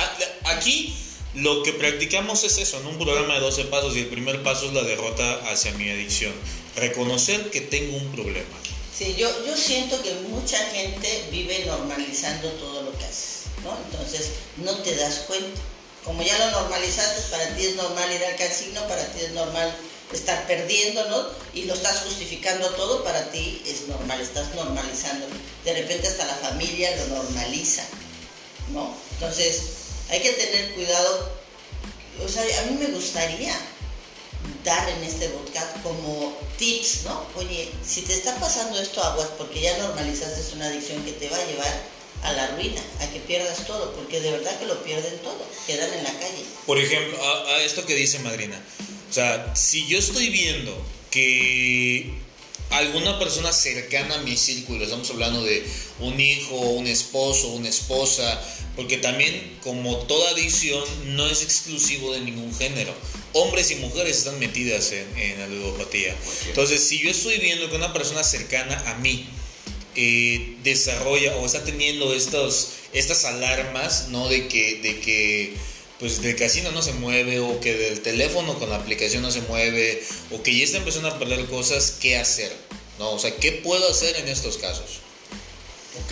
aquí lo que practicamos es eso, en un programa de 12 pasos y el primer paso es la derrota hacia mi adicción. Reconocer que tengo un problema. Sí, yo, yo siento que mucha gente vive normalizando todo lo que haces, ¿no? Entonces no te das cuenta. Como ya lo normalizaste, para ti es normal ir al casino, para ti es normal estar perdiendo, ¿no? Y lo estás justificando todo, para ti es normal, estás normalizando. De repente hasta la familia lo normaliza, ¿no? Entonces hay que tener cuidado. O sea, a mí me gustaría dar en este podcast como tips, ¿no? Oye, si te está pasando esto, aguas, porque ya normalizaste una adicción que te va a llevar a la ruina, a que pierdas todo, porque de verdad que lo pierden todo, quedan en la calle. Por ejemplo, a, a esto que dice Madrina. O sea, si yo estoy viendo que alguna persona cercana a mi círculo, estamos hablando de un hijo, un esposo, una esposa, porque también como toda adicción no es exclusivo de ningún género. Hombres y mujeres están metidas en, en la ludopatía. Entonces, si yo estoy viendo que una persona cercana a mí eh, desarrolla o está teniendo estos, estas alarmas, ¿no? De que, de que pues del casino no se mueve o que del teléfono con la aplicación no se mueve o que ya está empezando a perder cosas, ¿qué hacer? ¿No? O sea, ¿qué puedo hacer en estos casos? Ok,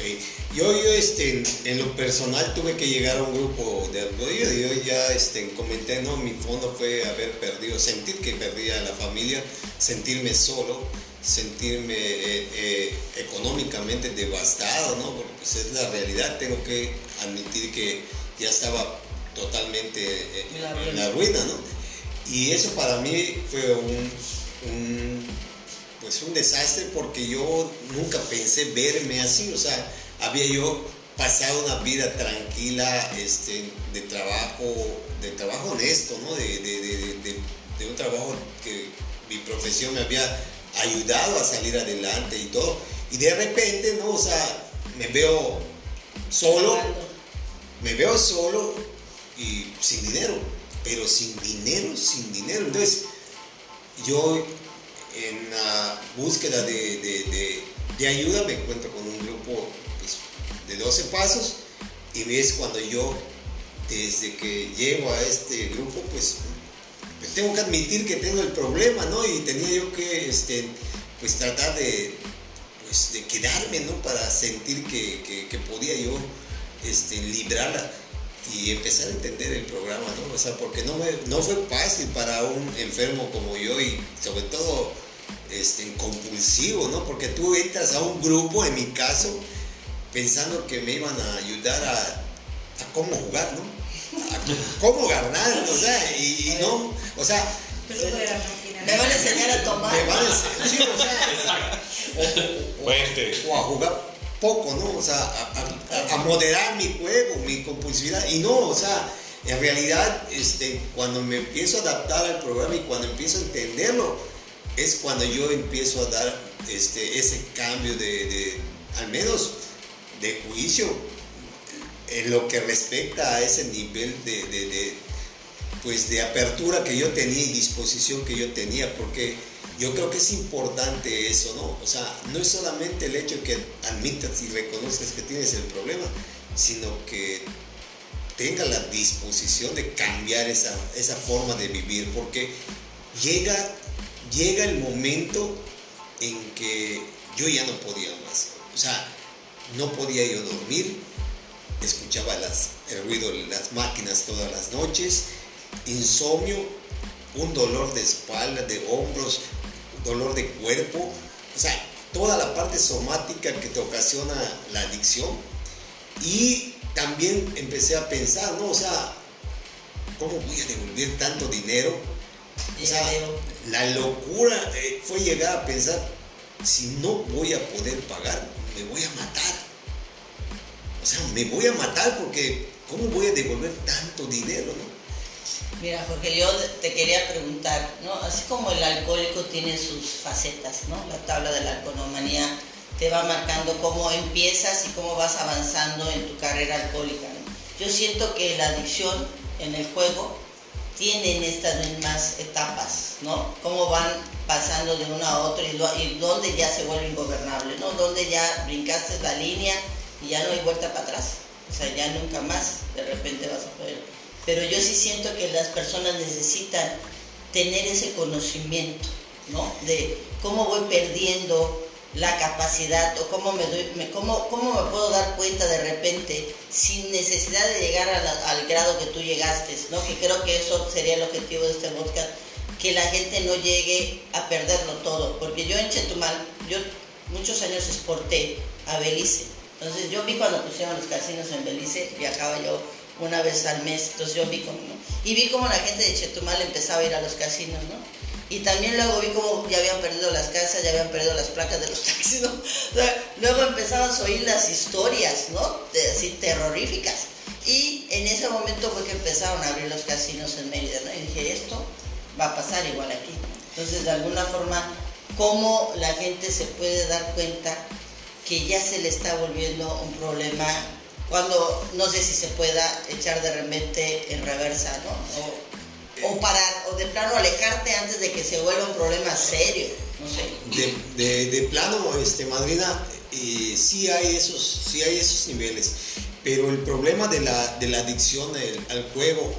yo, yo este, en lo personal tuve que llegar a un grupo de apoyo y yo ya este, comenté, no, mi fondo fue haber perdido, sentir que perdía a la familia, sentirme solo, sentirme eh, eh, económicamente devastado, ¿no? Porque pues, es la realidad, tengo que admitir que ya estaba totalmente eh, En la en ruina. la ruina, ¿no? Y eso para mí fue un, un pues un desastre porque yo nunca pensé verme así, o sea, había yo pasado una vida tranquila, este, de trabajo, de trabajo honesto, ¿no? De- de- de- de un trabajo que mi profesión me había ayudado a salir adelante y todo. Y de repente, ¿no? O sea, me veo solo, me veo solo y sin dinero, pero sin dinero, sin dinero. Entonces, yo en la búsqueda de, de- de- de ayuda me encuentro con un grupo pues, de 12 pasos y es cuando yo, desde que llego a este grupo, pues, pues tengo que admitir que tengo el problema, ¿no? Y tenía yo que, este, pues tratar de, pues, de quedarme, ¿no? Para sentir que, que- que podía yo este, librarla y empezar a entender el programa, ¿no? O sea, porque no, me- no fue fácil para un enfermo como yo y sobre todo este, compulsivo, ¿no? Porque tú entras a un grupo, en mi caso, pensando que me iban a ayudar a, a cómo jugar, ¿no? A cómo ganar, o sea, y, y no, o sea. Me van a enseñar a tomar. me van a enseñar, sí, o sea, o- o- Fuente. o a jugar poco, ¿no? O sea, a, moderar mi juego, mi compulsividad. Y no, o sea, en realidad, este, cuando me empiezo a adaptar al programa y cuando empiezo a entenderlo, es cuando yo empiezo a dar este, ese cambio de, al menos, de juicio en lo que respecta a ese nivel de, pues de apertura que yo tenía y disposición que yo tenía, porque yo creo que es importante eso, ¿no? O sea, no es solamente el hecho que admitas y reconozcas que tienes el problema, sino que tenga la disposición de cambiar esa, esa forma de vivir, porque llega, llega el momento en que yo ya no podía más. O sea, no podía yo dormir, escuchaba el ruido de las máquinas todas las noches, insomnio, un dolor de espalda, de hombros, dolor de cuerpo, o sea, toda la parte somática que te ocasiona la adicción. Y también empecé a pensar, ¿no? O sea, ¿cómo voy a devolver tanto dinero? O sea, la locura eh, fue llegar a pensar, si no voy a poder pagar, me voy a matar. O sea, me voy a matar porque ¿cómo voy a devolver tanto dinero, no? Mira, Jorge, yo te quería preguntar, ¿no? Así como el alcohólico tiene sus facetas, ¿no? La tabla de la alcoholomanía te va marcando cómo empiezas y cómo vas avanzando en tu carrera alcohólica. Yo siento que la adicción en el juego tienen estas mismas etapas, ¿no? Cómo van pasando de uno a otro y, donde ya se vuelve ingobernable, ¿no? Donde ya brincaste la línea y ya no hay vuelta para atrás. O sea, ya nunca más de repente vas a poder. Pero yo sí siento que las personas necesitan tener ese conocimiento, ¿no? De cómo voy perdiendo la capacidad o cómo me doy, me- cómo, cómo me puedo dar cuenta de repente sin necesidad de llegar al grado que tú llegaste, ¿no? Que creo que eso sería el objetivo de este podcast, que la gente no llegue a perderlo todo, porque yo en Chetumal, yo muchos años exporté a Belice, entonces yo vi cuando pusieron los casinos en Belice, viajaba yo una vez al mes, entonces yo vi como, y vi como la gente de Chetumal empezaba a ir a los casinos, ¿no? Y también luego vi como ya habían perdido las casas, ya habían perdido las placas de los [LAUGHS] taxis, ¿no? Luego empezabas a oír las historias, ¿no? De- así terroríficas. Y en ese momento fue que empezaron a abrir los casinos en Mérida, ¿no? Y dije, esto va a pasar igual aquí. Entonces, de alguna forma, ¿cómo la gente se puede dar cuenta que ya se le está volviendo un problema cuando no sé si se pueda echar de repente en reversa, ¿no? O, o parar, o de plano alejarte antes de que se vuelva un problema serio, no sé. De, de- de plano, este, madrina, eh, sí, hay esos, sí hay esos niveles, pero el problema de la, de la adicción al, al juego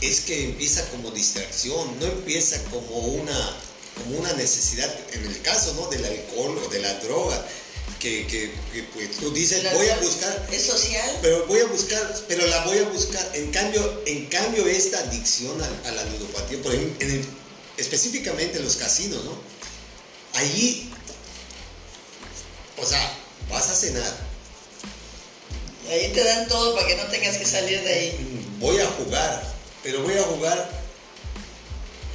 es que empieza como distracción, no empieza como una, como una necesidad, en el caso ¿no? del alcohol o de la droga, que, que- que, pues, tú dices, voy a buscar, ¿Es social? pero voy a buscar, pero la voy a buscar. En cambio, en cambio esta adicción a, a la ludopatía, por ejemplo, en el- específicamente en los casinos, ¿no? Allí, o sea, vas a cenar, Ahí te dan todo para que no tengas que salir de ahí. mm, voy a jugar, pero voy a jugar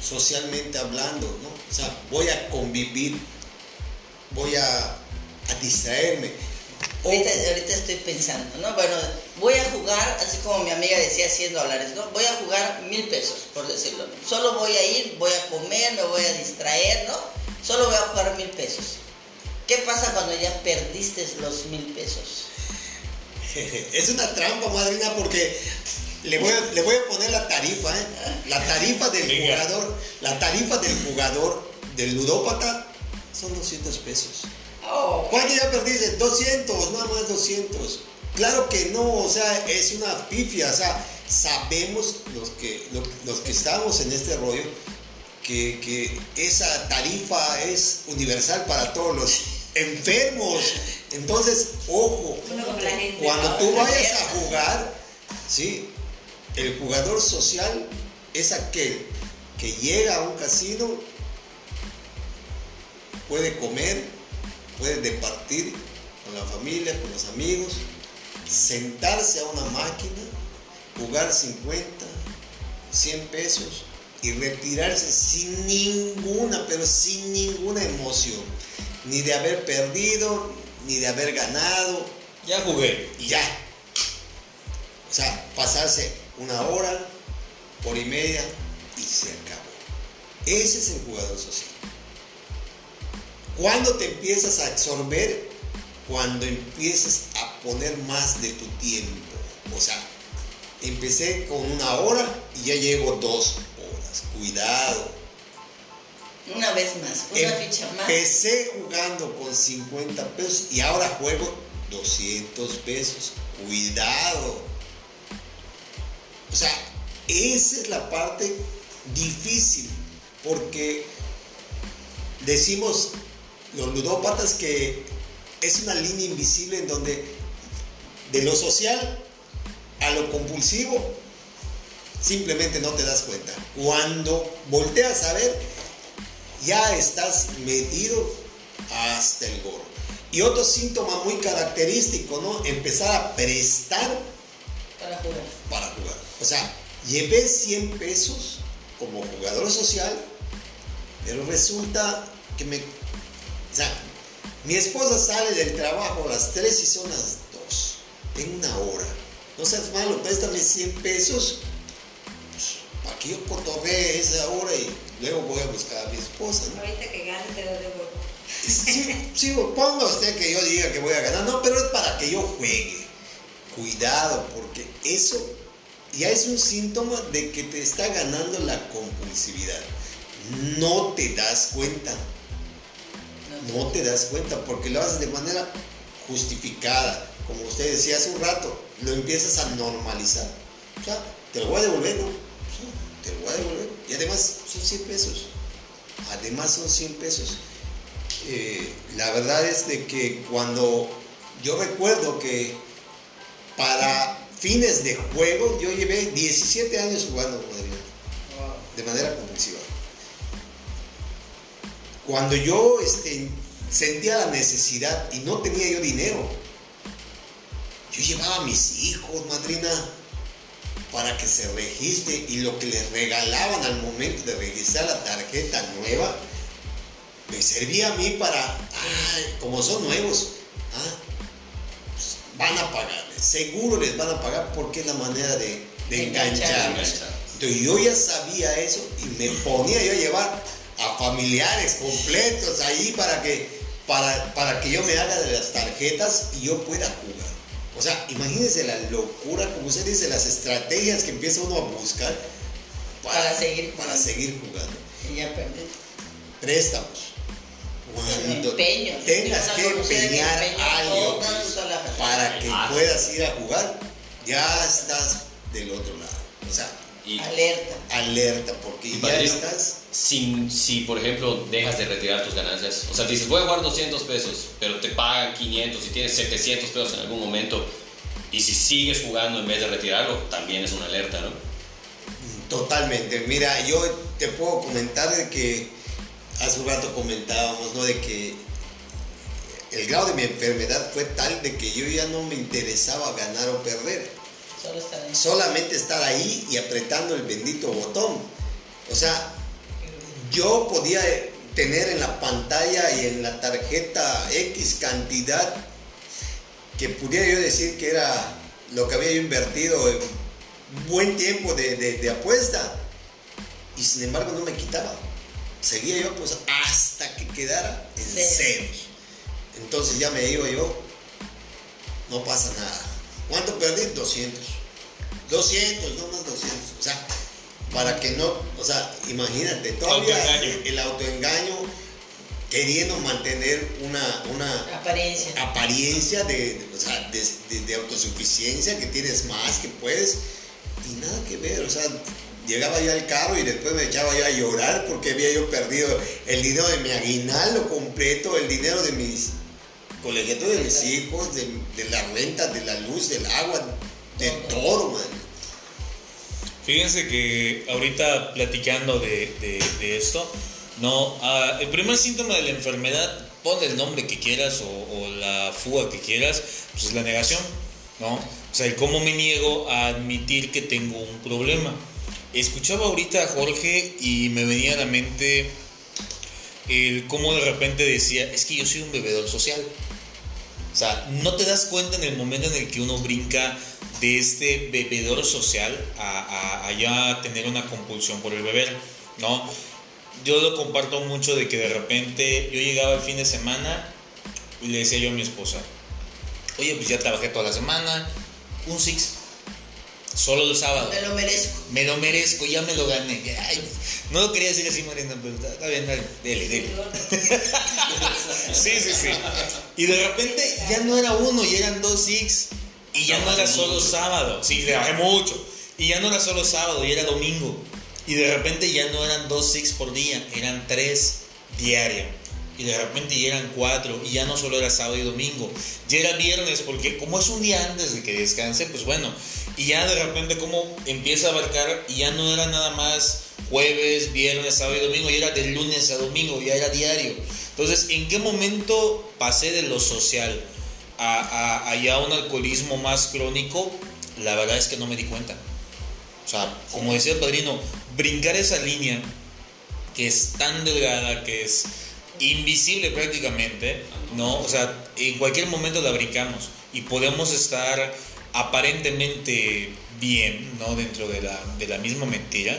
socialmente hablando, ¿no? O sea, voy a convivir, voy a, a distraerme. O- Ahorita, ahorita estoy pensando, ¿no? Bueno, voy a jugar, así como mi amiga decía, 100 dólares, ¿no? Voy a jugar mil pesos, por decirlo. Solo voy a ir, voy a comer, me voy a distraer, ¿no? Solo voy a jugar mil pesos. ¿Qué pasa cuando ya perdiste los mil pesos? [LAUGHS] Es una trampa, madrina, porque le voy a, le voy a poner la tarifa, ¿eh? La tarifa del Venga. jugador, la tarifa del jugador, del ludópata, son 200 pesos. Oh, ¿Cuánto ya perdiste? 200, nada más 200. Claro que no, o sea, es una pifia, o sea, sabemos los que, lo- los que estamos en este rollo que, que esa tarifa es universal para todos los enfermos. Entonces, ojo, cuando tú vayas a jugar, ¿sí? El jugador social es aquel que llega a un casino, puede comer, puede departir con la familia, con los amigos, sentarse a una máquina, jugar 50, 100 pesos y retirarse sin ninguna, pero sin ninguna emoción, ni de haber perdido, ni de haber ganado, Ya jugué. y ya. O sea, pasarse una hora, hora y media y se acabó. Ese es el jugador social. ¿Cuándo te empiezas a absorber? Cuando empiezas a poner más de tu tiempo. O sea, empecé con una hora y ya llevo dos horas. Cuidado. una vez más, una ficha más. Empecé jugando con 50 pesos y ahora juego 200 pesos. Cuidado. O sea, esa es la parte difícil porque decimos los ludópatas que es una línea invisible en donde de lo social a lo compulsivo simplemente no te das cuenta. Cuando volteas a ver, ya estás metido hasta el gorro. Y otro síntoma muy característico, ¿no? Empezar a prestar Para jugar. para jugar. O sea, llevé 100 pesos como jugador social, pero resulta que me... O sea, mi esposa sale del trabajo a las 3 y son las 2. En una hora. No seas malo, préstame 100 pesos. Pues, para que yo cotorree esa hora y luego voy a buscar a mi esposa, ¿no? Ahorita que gane te lo devuelvo. Sí, sí, ponga usted que yo diga que voy a ganar, no, pero es para que yo juegue. Cuidado, porque eso ya es un síntoma de que te está ganando la compulsividad. No te das cuenta. No te das cuenta porque lo haces de manera justificada. Como usted decía hace un rato, lo empiezas a normalizar. O sea, te lo voy a devolver, ¿no? te lo voy a devolver. Y además son 100 pesos. Además son 100 pesos. Eh, la verdad es de que cuando yo recuerdo que para fines de juego yo llevé 17 años jugando de manera compulsiva. Cuando yo este, sentía la necesidad y no tenía yo dinero, yo llevaba a mis hijos, madrina, para que se registre y lo que les regalaban al momento de registrar la tarjeta nueva, me servía a mí para, como son nuevos, ah, pues, van a pagar, seguro les van a pagar porque es la manera de, de engancharlos. Entonces yo ya sabía eso y me ponía yo a llevar a familiares completos ahí para que, para, para que yo me haga de las tarjetas y yo pueda jugar. O sea, imagínense la locura, como usted dice, las estrategias que empieza uno a buscar para, seguir, para seguir jugando. Y. Préstamos. Cuando tengas que empeñar algo para que puedas ir a jugar, ya estás del otro lado. O sea, alerta. Alerta, porque ya estás. Si, si, por ejemplo, dejas de retirar tus ganancias, o sea, dices, voy a jugar 200 pesos, pero te pagan 500 y tienes 700 pesos en algún momento, y si sigues jugando en vez de retirarlo, también es una alerta, ¿no? Totalmente. Mira, yo te puedo comentar de que hace un rato comentábamos, ¿no? De que el grado de mi enfermedad fue tal de que yo ya no me interesaba ganar o perder Solamente estar ahí y apretando el bendito botón. O sea, yo podía tener en la pantalla y en la tarjeta X cantidad que pudiera yo decir que era lo que había yo invertido en buen tiempo de, apuesta. Y sin embargo no me quitaba. Seguía yo pues hasta que quedara en ceros. Entonces ya me iba yo, no pasa nada. ¿Cuánto perdí? 200. 200, no más 200. O sea, para que no, o sea, imagínate, todavía el autoengaño queriendo mantener una, una apariencia, apariencia de, o sea, de, autosuficiencia, que tienes más, que puedes, y nada que ver, o sea, llegaba yo al carro y después me echaba yo a llorar porque había yo perdido el dinero de mi aguinaldo completo, el dinero de mis colegiatos de mis hijos, de, de la renta, de la luz, del agua, de todo, man. Fíjense que ahorita platicando de, esto, no, ah, el primer síntoma de la enfermedad, pon el nombre que quieras o, la fuga que quieras, pues es la negación, ¿no? O sea, cómo me niego a admitir que tengo un problema. Escuchaba ahorita a Jorge y me venía a la mente el cómo de repente decía, es que yo soy un bebedor social. O sea, no te das cuenta en el momento en el que uno brinca de este bebedor social a, ya tener una compulsión por el beber, ¿no? Yo lo comparto mucho de que de repente yo llegaba el fin de semana y le decía yo a mi esposa, oye, pues ya trabajé toda la semana, un six, solo el sábado. Me lo merezco. Me lo merezco, ya me lo gané. no lo quería decir así, Marina, pero está, bien, dale, dele, dele. [LAUGHS] sí, sí, sí. Y de repente ya no era uno, ya eran dos six. Y ya no era solo sábado, sí, trabajé mucho. Y ya no era solo sábado, y era domingo. Y de repente ya no eran dos six por día, eran tres diarios. Y de repente ya eran cuatro, y ya no solo era sábado y domingo, ya era viernes, porque como es un día antes de que descanse, pues bueno. Y ya de repente como empieza a abarcar, y ya no era nada más jueves, viernes, sábado y domingo, ya era de lunes a domingo, ya era diario. Entonces, ¿en qué momento pasé de lo social? a, a, ya un alcoholismo más crónico, la verdad es que no me di cuenta. O sea, como decía el padrino, brincar esa línea que es tan delgada, que es invisible prácticamente, ¿no? O sea, en cualquier momento la brincamos y podemos estar aparentemente bien, ¿no? Dentro de la, de la misma mentira.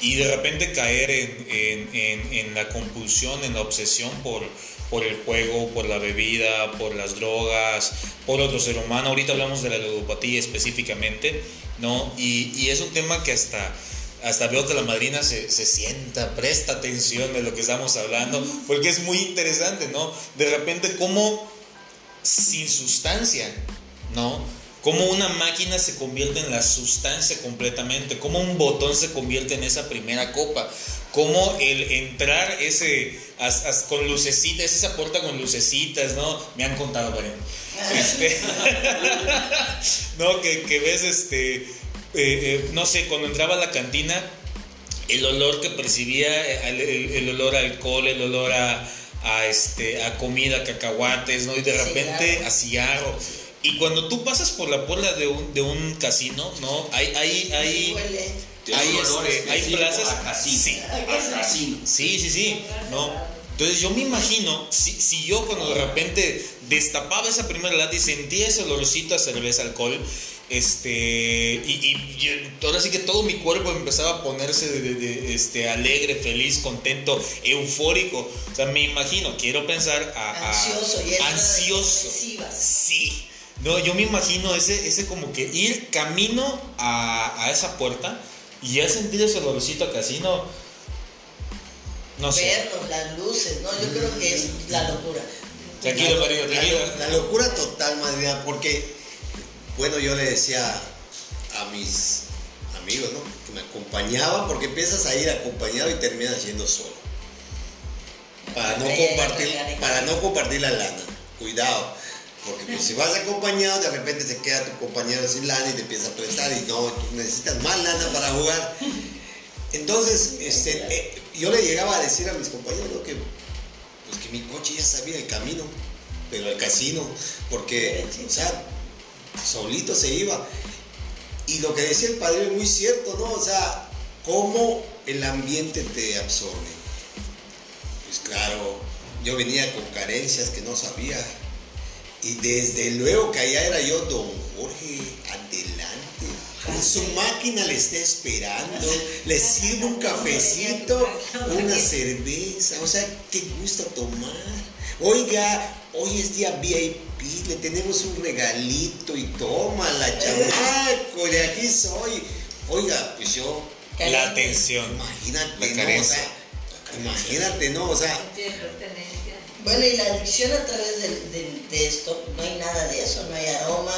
y de repente caer en, en, en, en la compulsión, en la obsesión por, por el juego, por la bebida, por las drogas, por otro ser humano. Ahorita hablamos de la ludopatía específicamente, ¿no? Y, y es un tema que hasta, hasta veo que la madrina se, se, sienta, presta atención de lo que estamos hablando, porque es muy interesante, ¿no? De repente, como sin sustancia, ¿no? Cómo una máquina se convierte en la sustancia completamente, cómo un botón se convierte en esa primera copa, cómo el entrar ese as, as, con lucecitas, esa puerta con lucecitas, ¿no? Me han contado, bueno. [LAUGHS] Este, [LAUGHS] no, que, que, ves, este, eh, eh, no sé, cuando entraba a la cantina, el olor que percibía, el, el, el olor a alcohol, el olor a, a, este, a comida, cacahuates, ¿no? Y de repente a cigarro. Y cuando tú pasas por la puerta de un, de un casino, ¿no? Hay, hay, hay, hay, este, hay plazas. A casino. Sí. A casino. Sí, sí, sí. ¿no? Entonces yo me imagino, si, si, yo cuando de repente destapaba esa primera lata y sentía ese olorcito a cerveza, alcohol, este, y, y, ahora sí que todo mi cuerpo empezaba a ponerse de, de, de, este, alegre, feliz, contento, eufórico. O sea, me imagino, quiero pensar a... a ansioso, y ansioso. Sí. No, yo me imagino ese, ese como que ir camino a, a esa puerta y ya sentir ese olorcito a casino. No sé. Las luces, ¿no? Yo creo que es la locura. Tranquilo, Mario, tranquilo. La, la, locura total, Madrina, porque, bueno, yo le decía a mis amigos, ¿no? Que me acompañaban, porque empiezas a ir acompañado y terminas yendo solo. Para no compartir, para no compartir la lana. Cuidado. Porque pues, si vas acompañado, de repente se queda tu compañero sin lana y te empieza a prestar y no, tú necesitas más lana para jugar. Entonces, este, eh, yo le llegaba a decir a mis compañeros que, pues, que mi coche ya sabía el camino, pero al casino, porque, o sea, solito se iba. Y lo que decía el padre es muy cierto, ¿no? O sea, cómo el ambiente te absorbe. Pues claro, yo venía con carencias que no sabía. Y desde luego que allá era yo, don Jorge, adelante. En su máquina le está esperando, le sirve un cafecito, una cerveza, o sea, qué gusto tomar. Oiga, hoy es día VIP, le tenemos un regalito y toma la chamaco, de aquí soy. Oiga, pues yo. La atención. Imagínate, la ¿no? O sea, imagínate, ¿no? O sea. Bueno, y la adicción a través de, de, de, esto, no hay nada de eso, no hay aroma,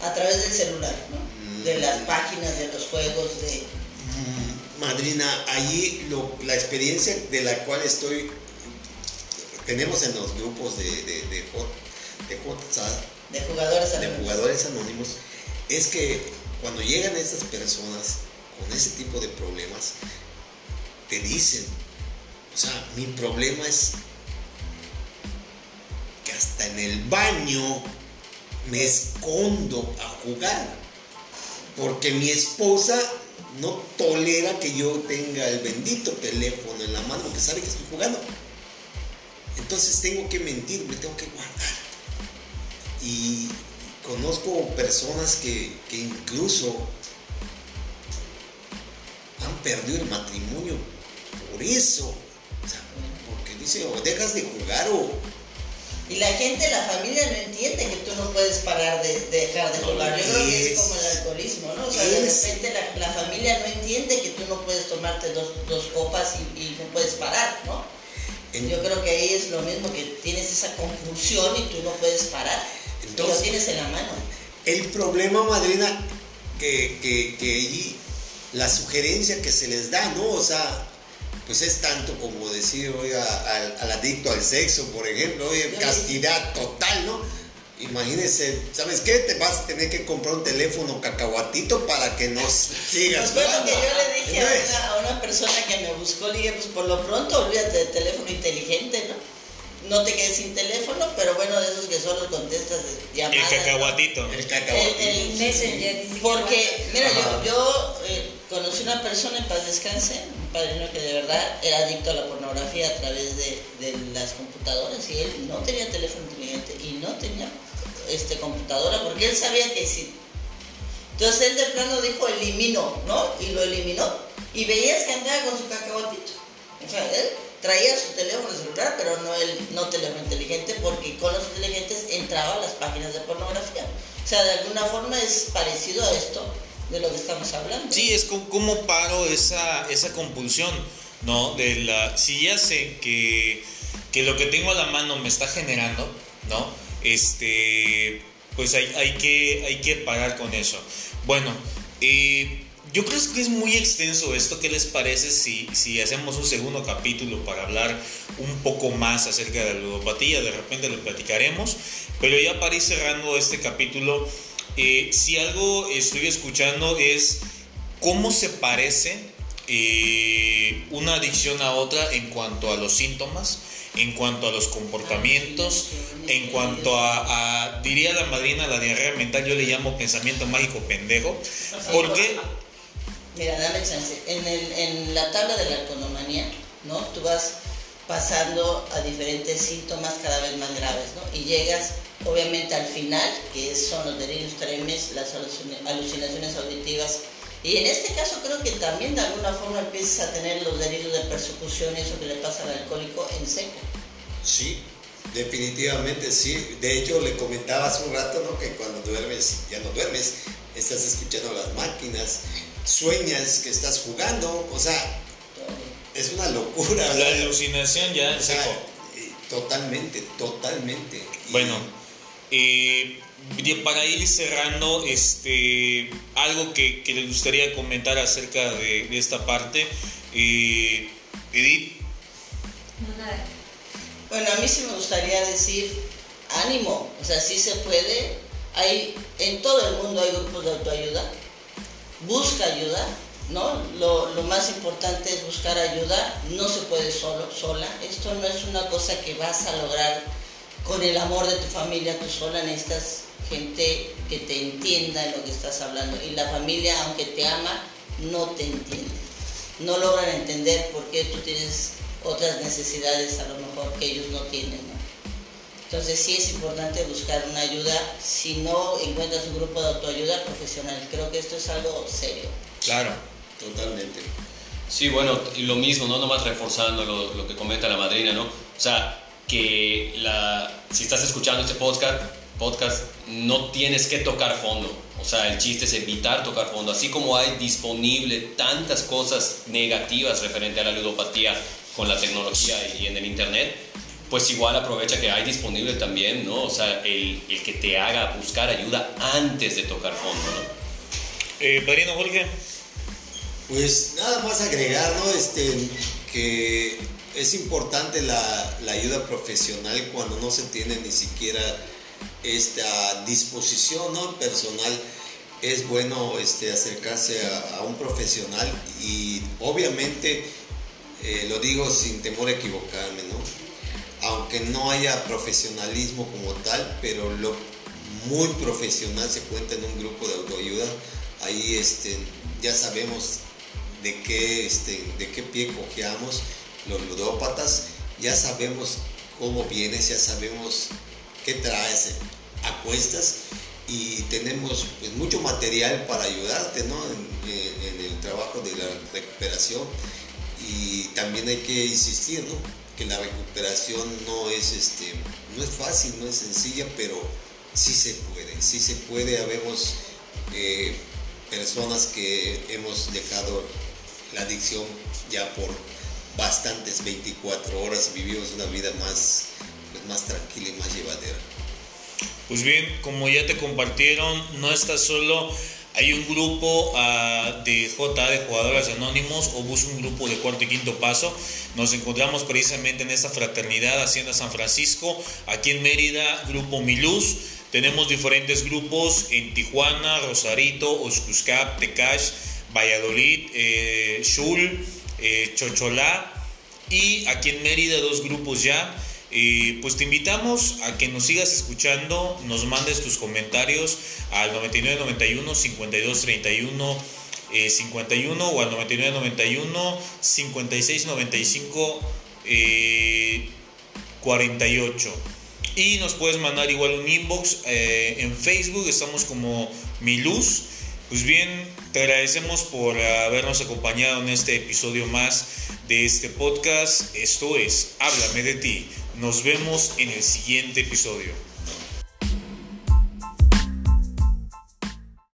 a través del celular, ¿no? De las páginas, de los juegos, de... Madrina, allí lo, la experiencia de la cual estoy, tenemos en los grupos de, de, de, de jugadores anónimos. de jugadores anónimos, es que cuando llegan estas personas con ese tipo de problemas, te dicen, o sea, mi problema es que hasta en el baño me escondo a jugar. Porque mi esposa no tolera que yo tenga el bendito teléfono en la mano porque sabe que estoy jugando. Entonces tengo que mentir, me tengo que guardar. Y conozco personas que, que incluso han perdido el matrimonio por eso. O sea, porque dice, o dejas de jugar o, y la gente, la familia no entiende que tú no puedes parar de, de dejar de jugar. Yo creo que es como el alcoholismo, ¿no? O sea, de repente la, la, familia no entiende que tú no puedes tomarte dos, dos copas y, y, no puedes parar, ¿no? Yo creo que ahí es lo mismo, que tienes esa confusión y tú no puedes parar. Entonces, lo tienes en la mano. El problema, madrina, que, que, que ahí la sugerencia que se les da, ¿no? O sea, pues es tanto como decir, oiga, al, al adicto al sexo, por ejemplo, oye, castidad total, ¿no? Imagínese, ¿sabes qué? Te vas a tener que comprar un teléfono cacahuatito para que nos sigas. Pues bueno, que yo le dije a una, a una, persona que me buscó, le dije, pues por lo pronto olvídate del teléfono inteligente, ¿no? No te quedes sin teléfono, pero bueno, de esos que solo contestas de llamadas. El cacahuatito. ¿no? El cacahuatito. El, el Messenger. Porque, mira, yo, yo eh, conocí una persona en paz descanse, padrino que de verdad era adicto a la pornografía a través de, las computadoras y él no tenía teléfono inteligente y no tenía este, computadora porque él sabía que sí. Entonces él de plano dijo elimino, ¿no? Y lo eliminó. y veías que con su cacahuatito. O sea, él traía su teléfono celular, pero no el no teléfono inteligente, porque con los inteligentes entraba a las páginas de pornografía. O sea, de alguna forma es parecido a esto de lo que estamos hablando. Sí, es como, como paro esa, esa compulsión, ¿no? De la, si ya sé que, que lo que tengo a la mano me está generando, ¿no? Este, pues hay, hay, que, hay que parar con eso. Bueno, eh, yo creo que es muy extenso esto. ¿Qué les parece si, si hacemos un segundo capítulo para hablar un poco más acerca de la ludopatía? De repente lo platicaremos. Pero ya para ir cerrando este capítulo, eh, si algo estoy escuchando es cómo se parece eh, una adicción a otra en cuanto a los síntomas, en cuanto a los comportamientos, en cuanto a, a diría la madrina, la diarrea mental, yo le llamo pensamiento mágico pendejo, porque Mira, dame chance. En, el, en la tabla de la economanía, ¿no? Tú vas pasando a diferentes síntomas cada vez más graves, ¿no? Y llegas, obviamente, al final, que son los delirios tremes, las alucinaciones auditivas. Y en este caso creo que también de alguna forma empiezas a tener los delirios de persecución, eso que le pasa al alcohólico en seco. Sí, definitivamente sí. De hecho, le comentaba hace un rato, ¿no? Que cuando duermes, ya no duermes, estás escuchando las máquinas, sueñas que estás jugando, o sea, es una locura. La alucinación ya o sea, Totalmente, totalmente. Bueno, eh, para ir cerrando, este, algo que, que les gustaría comentar acerca de, de esta parte, eh, Edith. Bueno, a mí sí me gustaría decir ánimo, o sea, sí se puede. Hay, en todo el mundo hay grupos de autoayuda busca ayuda, ¿no? Lo, lo, más importante es buscar ayuda, no se puede solo, sola, esto no es una cosa que vas a lograr con el amor de tu familia, tú sola necesitas gente que te entienda en lo que estás hablando y la familia, aunque te ama, no te entiende, no logran entender por qué tú tienes otras necesidades a lo mejor que ellos no tienen. Entonces sí es importante buscar una ayuda si no encuentras un grupo de autoayuda profesional. Creo que esto es algo serio. Claro, totalmente. Sí, bueno, lo mismo, ¿no? Nomás reforzando lo, que comenta la madrina, ¿no? O sea, que la, si estás escuchando este podcast, podcast, no tienes que tocar fondo. O sea, el chiste es evitar tocar fondo. Así como hay disponible tantas cosas negativas referente a la ludopatía con la tecnología y en el Internet, pues igual aprovecha que hay disponible también, ¿no? O sea, el, que te haga buscar ayuda antes de tocar fondo, ¿no? Eh, Padrino. Pues nada más agregar, ¿no? Este, que es importante la, la, ayuda profesional cuando no se tiene ni siquiera esta disposición ¿no? personal. Es bueno este, acercarse a, un profesional y obviamente eh, lo digo sin temor a equivocarme, ¿no? aunque no haya profesionalismo como tal, pero lo muy profesional se cuenta en un grupo de autoayuda. Ahí este, ya sabemos de qué, este, de qué pie cojeamos los ludópatas, ya sabemos cómo vienes, ya sabemos qué traes a cuestas y tenemos pues, mucho material para ayudarte ¿no? en, en el trabajo de la recuperación y también hay que insistir, ¿no? que la recuperación no es, este, no es fácil, no es sencilla, pero sí se puede, sí se puede. Habemos eh, personas que hemos dejado la adicción ya por bastantes 24 horas y vivimos una vida más, pues, más tranquila y más llevadera. Pues bien, como ya te compartieron, no estás solo hay un grupo uh, de JA de jugadores anónimos o bus un grupo de cuarto y quinto paso. Nos encontramos precisamente en esta fraternidad Hacienda San Francisco, aquí en Mérida, Grupo Miluz. Tenemos diferentes grupos en Tijuana, Rosarito, Oscuscap, Tecash, Valladolid, eh, Shul, eh, y aquí en Mérida dos grupos ya. Pues te invitamos a que nos sigas escuchando, nos mandes tus comentarios al 9991 5231 eh, 51 o al 9991 5695 eh, 48. Y nos puedes mandar igual un inbox eh, en Facebook, estamos como Mi Luz. Pues bien, te agradecemos por habernos acompañado en este episodio más de este podcast. Esto es Háblame de ti. Nos vemos en el siguiente episodio.